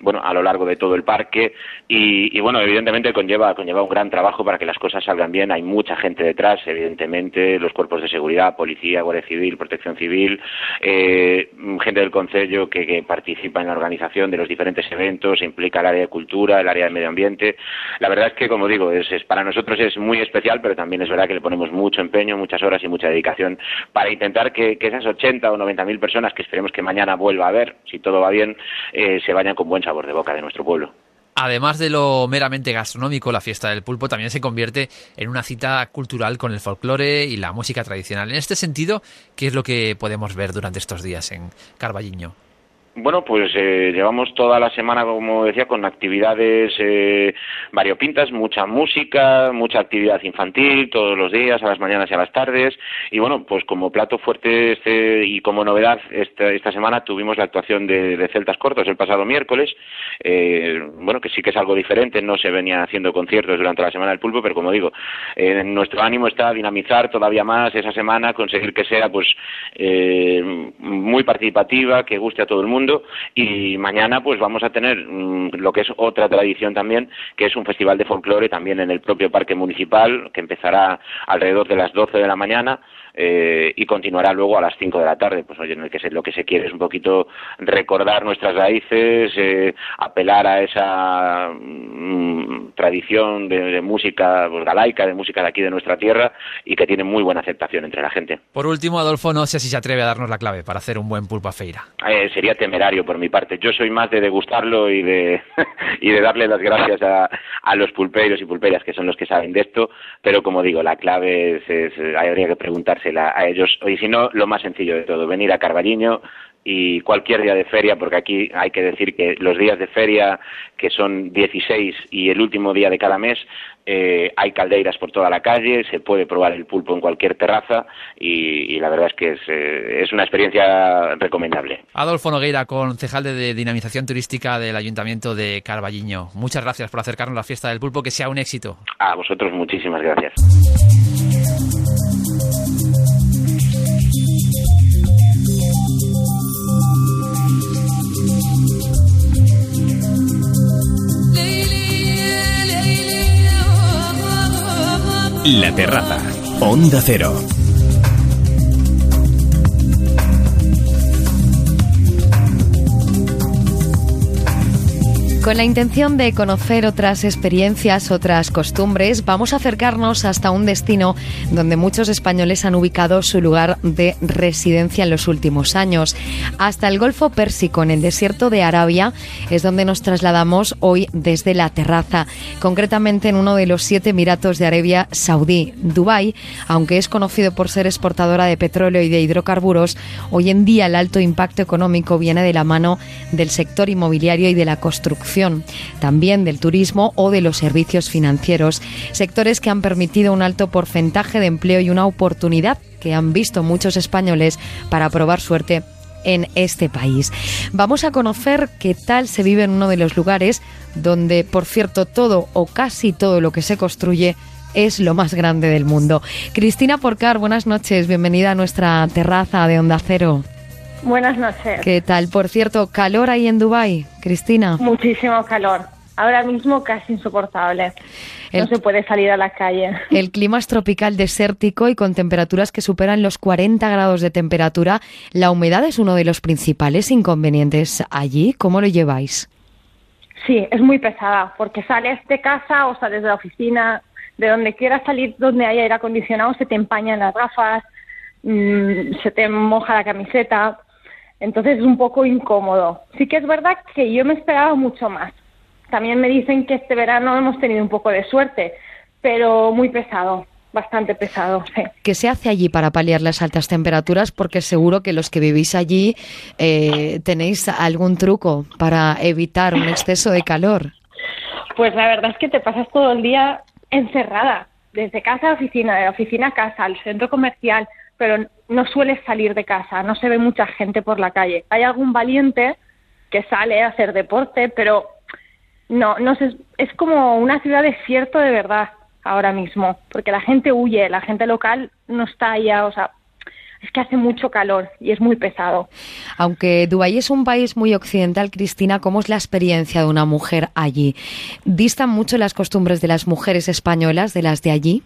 bueno, a lo largo de todo el parque. Y, y, bueno, evidentemente conlleva, conlleva un gran trabajo para que las cosas salgan bien, hay mucha gente detrás, evidentemente, los cuerpos de seguridad, policía, guardia civil, protección civil, eh, gente del Concello que participa en la organización de los diferentes eventos, se implica el área de cultura, el área de medio ambiente. La verdad es que, como digo, es, para nosotros es muy especial, pero también es verdad que le ponemos mucho empeño, muchas horas y mucha dedicación para intentar que, esas 80 o 90 mil personas que esperemos que mañana vuelva a ver, si todo va bien, eh, se vayan con buen sabor de boca de nuestro pueblo. Además de lo meramente gastronómico, la fiesta del pulpo también se convierte en una cita cultural con el folclore y la música tradicional. En este sentido, ¿qué es lo que podemos ver durante estos días en Carballiño? Bueno, pues eh, llevamos toda la semana, como decía, con actividades eh, variopintas, mucha música, mucha actividad infantil, todos los días, a las mañanas y a las tardes. Y bueno, pues como plato fuerte este, y como novedad, esta, esta semana tuvimos la actuación de, Celtas Cortos el pasado miércoles. Eh, bueno, que sí que es algo diferente, no se venía haciendo conciertos durante la Semana del Pulpo, pero como digo, nuestro ánimo está dinamizar todavía más esa semana, conseguir que sea pues muy participativa, que guste a todo el mundo y mañana pues vamos a tener mm, lo que es otra tradición también, que es un festival de folclore también en el propio parque municipal, que empezará alrededor de las 12 de la mañana eh, y continuará luego a las 5 de la tarde. Pues oye, que lo que se quiere es un poquito recordar nuestras raíces, eh, apelar a esa mm, tradición de, música pues, galaica, de música de aquí de nuestra tierra y que tiene muy buena aceptación entre la gente. Por último, Adolfo, no sé si se atreve a darnos la clave para hacer un buen pulpa feira. Eh, sería temerario por mi parte. Yo soy más de degustarlo y de, y de darle las gracias a, a los pulperos y pulperas que son los que saben de esto, pero como digo, la clave es, es habría que preguntar a ellos. Y si no, lo más sencillo de todo, venir a Carballiño y cualquier día de feria, porque aquí hay que decir que los días de feria, que son 16 y el último día de cada mes, eh, hay caldeiras por toda la calle, se puede probar el pulpo en cualquier terraza y, la verdad es que es, eh, es, una experiencia recomendable. Adolfo Nogueira, concejal de dinamización turística del Ayuntamiento de Carballiño. Muchas gracias por acercarnos a la fiesta del pulpo, que sea un éxito. A vosotros muchísimas gracias. La Terraza, Onda Cero. Con la intención de conocer otras experiencias, otras costumbres, vamos a acercarnos hasta un destino donde muchos españoles han ubicado su lugar de residencia en los últimos años. Hasta el Golfo Pérsico, en el desierto de Arabia, es donde nos trasladamos hoy desde la terraza, concretamente en uno de los siete Emiratos de Arabia Saudí, Dubái, aunque es conocido por ser exportadora de petróleo y de hidrocarburos, hoy en día el alto impacto económico viene de la mano del sector inmobiliario y de la construcción también del turismo o de los servicios financieros, sectores que han permitido un alto porcentaje de empleo y una oportunidad que han visto muchos españoles para probar suerte en este país. Vamos a conocer qué tal se vive en uno de los lugares donde, por cierto, todo o casi todo lo que se construye es lo más grande del mundo. Cristina Porcar, buenas noches, bienvenida a nuestra terraza de Onda Cero. Buenas noches. ¿Qué tal? Por cierto, calor ahí en Dubai, Cristina. Muchísimo calor. Ahora mismo casi insoportable. no se puede salir a la calle. El clima es tropical desértico y con temperaturas que superan los 40 grados de temperatura. La humedad es uno de los principales inconvenientes allí. ¿Cómo lo lleváis? Sí, es muy pesada porque sales de casa o sales de la oficina, de donde quieras salir, donde haya aire acondicionado, se te empañan las gafas, mm, se te moja la camiseta. Entonces es un poco incómodo. Sí que es verdad que yo me esperaba mucho más. También me dicen que este verano hemos tenido un poco de suerte, pero muy pesado, bastante pesado. ¿Qué se hace allí para paliar las altas temperaturas? Porque seguro que los que vivís allí eh, tenéis algún truco para evitar un exceso de calor. Pues la verdad es que te pasas todo el día encerrada, desde casa a oficina, de oficina a casa, al centro comercial, pero no suele salir de casa, no se ve mucha gente por la calle. Hay algún valiente que sale a hacer deporte, pero no, no sé, es como una ciudad desierto de verdad ahora mismo, porque la gente huye, la gente local no está allá, o sea, es que hace mucho calor y es muy pesado. Aunque Dubái es un país muy occidental, Cristina, ¿cómo es la experiencia de una mujer allí? ¿Distan mucho las costumbres de las mujeres españolas de las de allí?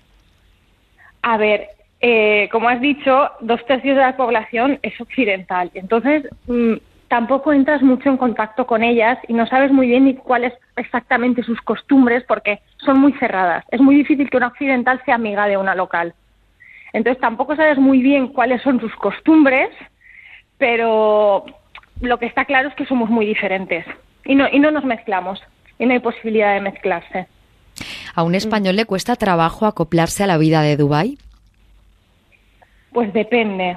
A ver, eh, como has dicho, dos tercios de la población es occidental. Entonces, mm, tampoco entras mucho en contacto con ellas y no sabes muy bien ni cuáles exactamente sus costumbres porque son muy cerradas. Es muy difícil que una occidental sea amiga de una local. Entonces tampoco sabes muy bien cuáles son sus costumbres, pero lo que está claro es que somos muy diferentes y no, y no nos mezclamos y no hay posibilidad de mezclarse. ¿A un español le cuesta trabajo acoplarse a la vida de Dubái? Pues depende.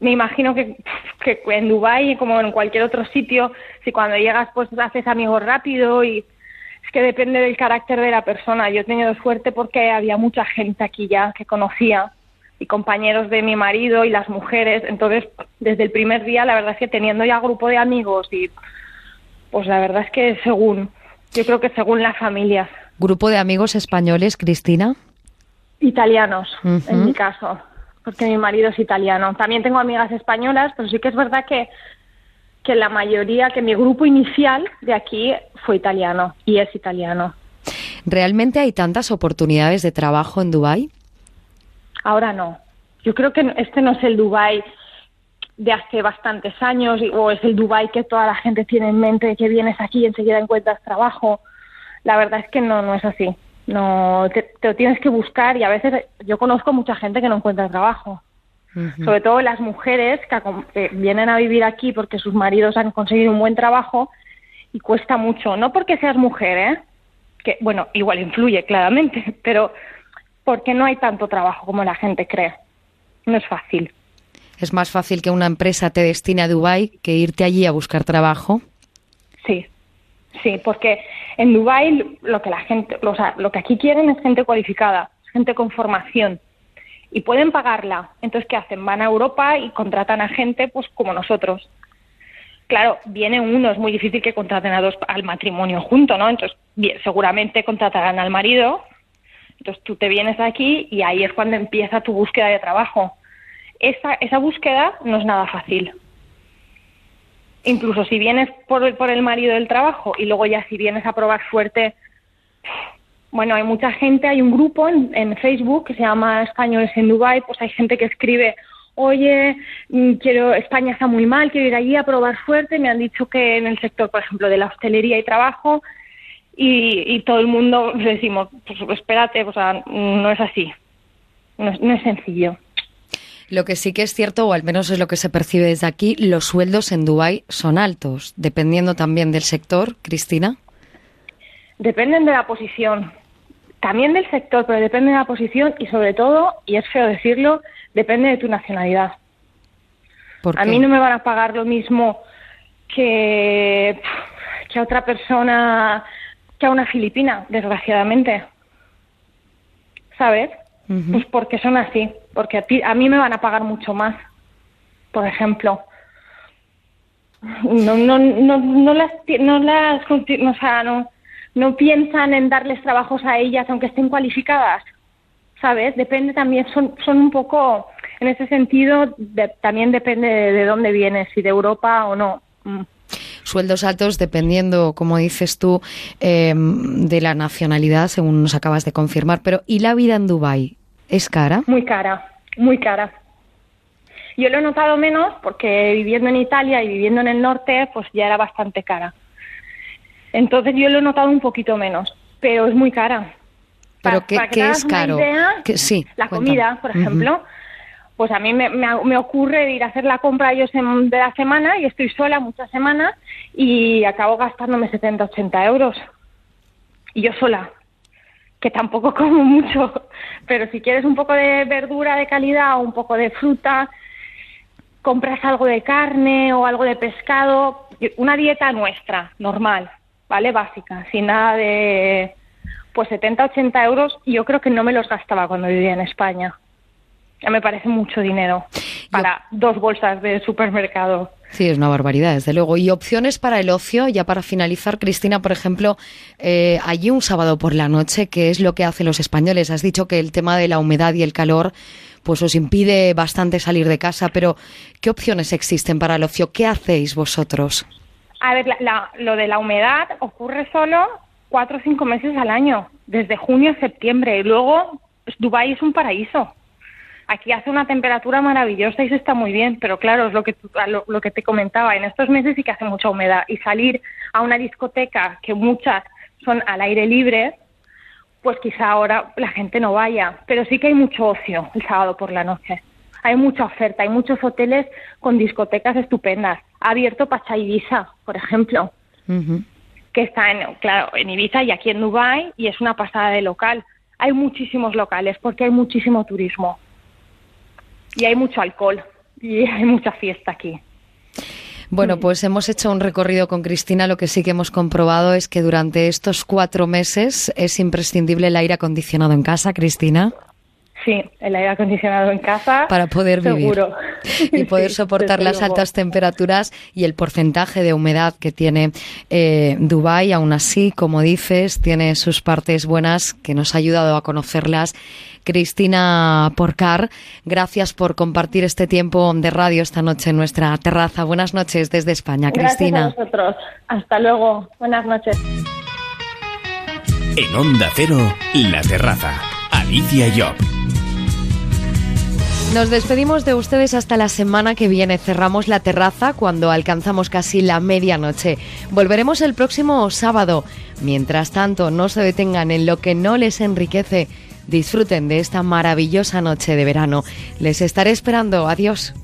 Me imagino que, que en Dubái, como en cualquier otro sitio, si cuando llegas pues haces amigos rápido y es que depende del carácter de la persona. Yo he tenido suerte porque había mucha gente aquí ya que conocía y compañeros de mi marido y las mujeres. Entonces, desde el primer día, la verdad es que teniendo ya grupo de amigos y pues la verdad es que según, yo creo que según las familias. ¿Grupo de amigos españoles, Cristina? Italianos, en mi caso, porque mi marido es italiano. También tengo amigas españolas, pero sí que es verdad que, que la mayoría, que mi grupo inicial de aquí fue italiano y es italiano. ¿Realmente hay tantas oportunidades de trabajo en Dubái? Ahora no. Yo creo que este no es el Dubai de hace bastantes años o es el Dubai que toda la gente tiene en mente que vienes aquí y enseguida encuentras trabajo. La verdad es que no, no es así. No, te, lo tienes que buscar y a veces yo conozco mucha gente que no encuentra trabajo. Sobre todo las mujeres que, que vienen a vivir aquí porque sus maridos han conseguido un buen trabajo y cuesta mucho. No porque seas mujer, ¿eh? Que, bueno, igual influye claramente, pero porque no hay tanto trabajo como la gente cree. No es fácil. ¿Es más fácil que una empresa te destine a Dubái que irte allí a buscar trabajo? Sí, sí, porque en Dubái lo que la gente, o sea, lo que aquí quieren es gente cualificada, gente con formación y pueden pagarla. Entonces, ¿qué hacen? Van a Europa y contratan a gente, pues como nosotros. Claro, viene uno, es muy difícil que contraten a dos al matrimonio junto, ¿no? Entonces, seguramente contratarán al marido, entonces tú te vienes aquí y ahí es cuando empieza tu búsqueda de trabajo. Esa, esa búsqueda no es nada fácil. Incluso si vienes por el, por el marido del trabajo y luego ya si vienes a probar suerte, bueno, hay mucha gente, hay un grupo en, en Facebook que se llama Españoles en Dubai, pues hay gente que escribe, oye, mm, quiero España está muy mal, quiero ir allí a probar suerte, me han dicho que en el sector, por ejemplo, de la hostelería hay trabajo, y, todo el mundo le decimos, pues espérate, o sea, no es así, no es, sencillo. Lo que sí que es cierto, o al menos es lo que se percibe desde aquí, los sueldos en Dubái son altos, dependiendo también del sector, Cristina. Dependen de la posición, también del sector, pero depende de la posición y sobre todo, y es feo decirlo, depende de tu nacionalidad. A mí no me van a pagar lo mismo que, que a otra persona que a una filipina, desgraciadamente. ¿Sabes? Pues porque son así, porque a, ti, a mí me van a pagar mucho más, por ejemplo. No, no, no, no las, no las, o sea, no, no piensan en darles trabajos a ellas aunque estén cualificadas, ¿sabes? Depende también, son, son un poco, en ese sentido, también depende de, de, dónde vienes, si de Europa o no. Mm sueldos altos dependiendo, como dices tú, em, de la nacionalidad, según nos acabas de confirmar. Pero ¿y la vida en Dubái? ¿Es cara? Muy cara, muy cara. Yo lo he notado menos porque viviendo en Italia y viviendo en el norte, pues ya era bastante cara. Entonces yo lo he notado un poquito menos, pero es muy cara. ¿Pero qué, es caro? sí, la comida, por ejemplo pues a mí me, me, ocurre ir a hacer la compra ellos de la semana y estoy sola muchas semanas y acabo gastándome 70, 80 euros. Y yo sola, que tampoco como mucho, pero si quieres un poco de verdura de calidad o un poco de fruta, compras algo de carne o algo de pescado, una dieta nuestra, normal, ¿vale? Básica, sin nada de pues 70, 80 euros, yo creo que no me los gastaba cuando vivía en España. Ya me parece mucho dinero para dos bolsas de supermercado. Sí, es una barbaridad, desde luego. Y opciones para el ocio, ya para finalizar, Cristina, por ejemplo, eh, allí un sábado por la noche, ¿qué es lo que hacen los españoles? Has dicho que el tema de la humedad y el calor pues os impide bastante salir de casa, pero ¿qué opciones existen para el ocio? ¿Qué hacéis vosotros? A ver, lo de la humedad ocurre solo cuatro o cinco meses al año, desde junio a septiembre, y luego Dubái es un paraíso Aquí hace una temperatura maravillosa y se está muy bien, pero claro, es lo que, lo, que te comentaba, en estos meses sí que hace mucha humedad y salir a una discoteca que muchas son al aire libre, pues quizá ahora la gente no vaya, pero sí que hay mucho ocio el sábado por la noche. Hay mucha oferta, hay muchos hoteles con discotecas estupendas. Ha abierto Pacha Ibiza, por ejemplo, que está en, claro, en Ibiza y aquí en Dubai y es una pasada de local. Hay muchísimos locales porque hay muchísimo turismo y hay mucho alcohol y hay mucha fiesta aquí. Bueno, pues hemos hecho un recorrido con Cristina. Lo que sí que hemos comprobado es que durante estos cuatro meses es imprescindible el aire acondicionado en casa, Cristina. Sí, el aire acondicionado en casa. Para poder vivir. Y poder soportar las altas temperaturas y el porcentaje de humedad que tiene eh, Dubái. Aún así, como dices, tiene sus partes buenas que nos ha ayudado a conocerlas. Cristina Porcar, gracias por compartir este tiempo de radio esta noche en nuestra terraza. Buenas noches desde España, Cristina. Gracias a vosotros. Hasta luego. Buenas noches. En Onda Cero, La Terraza. Alicia Job. Nos despedimos de ustedes hasta la semana que viene. Cerramos la terraza cuando alcanzamos casi la medianoche. Volveremos el próximo sábado. Mientras tanto, no se detengan en lo que no les enriquece. Disfruten de esta maravillosa noche de verano. Les estaré esperando. Adiós.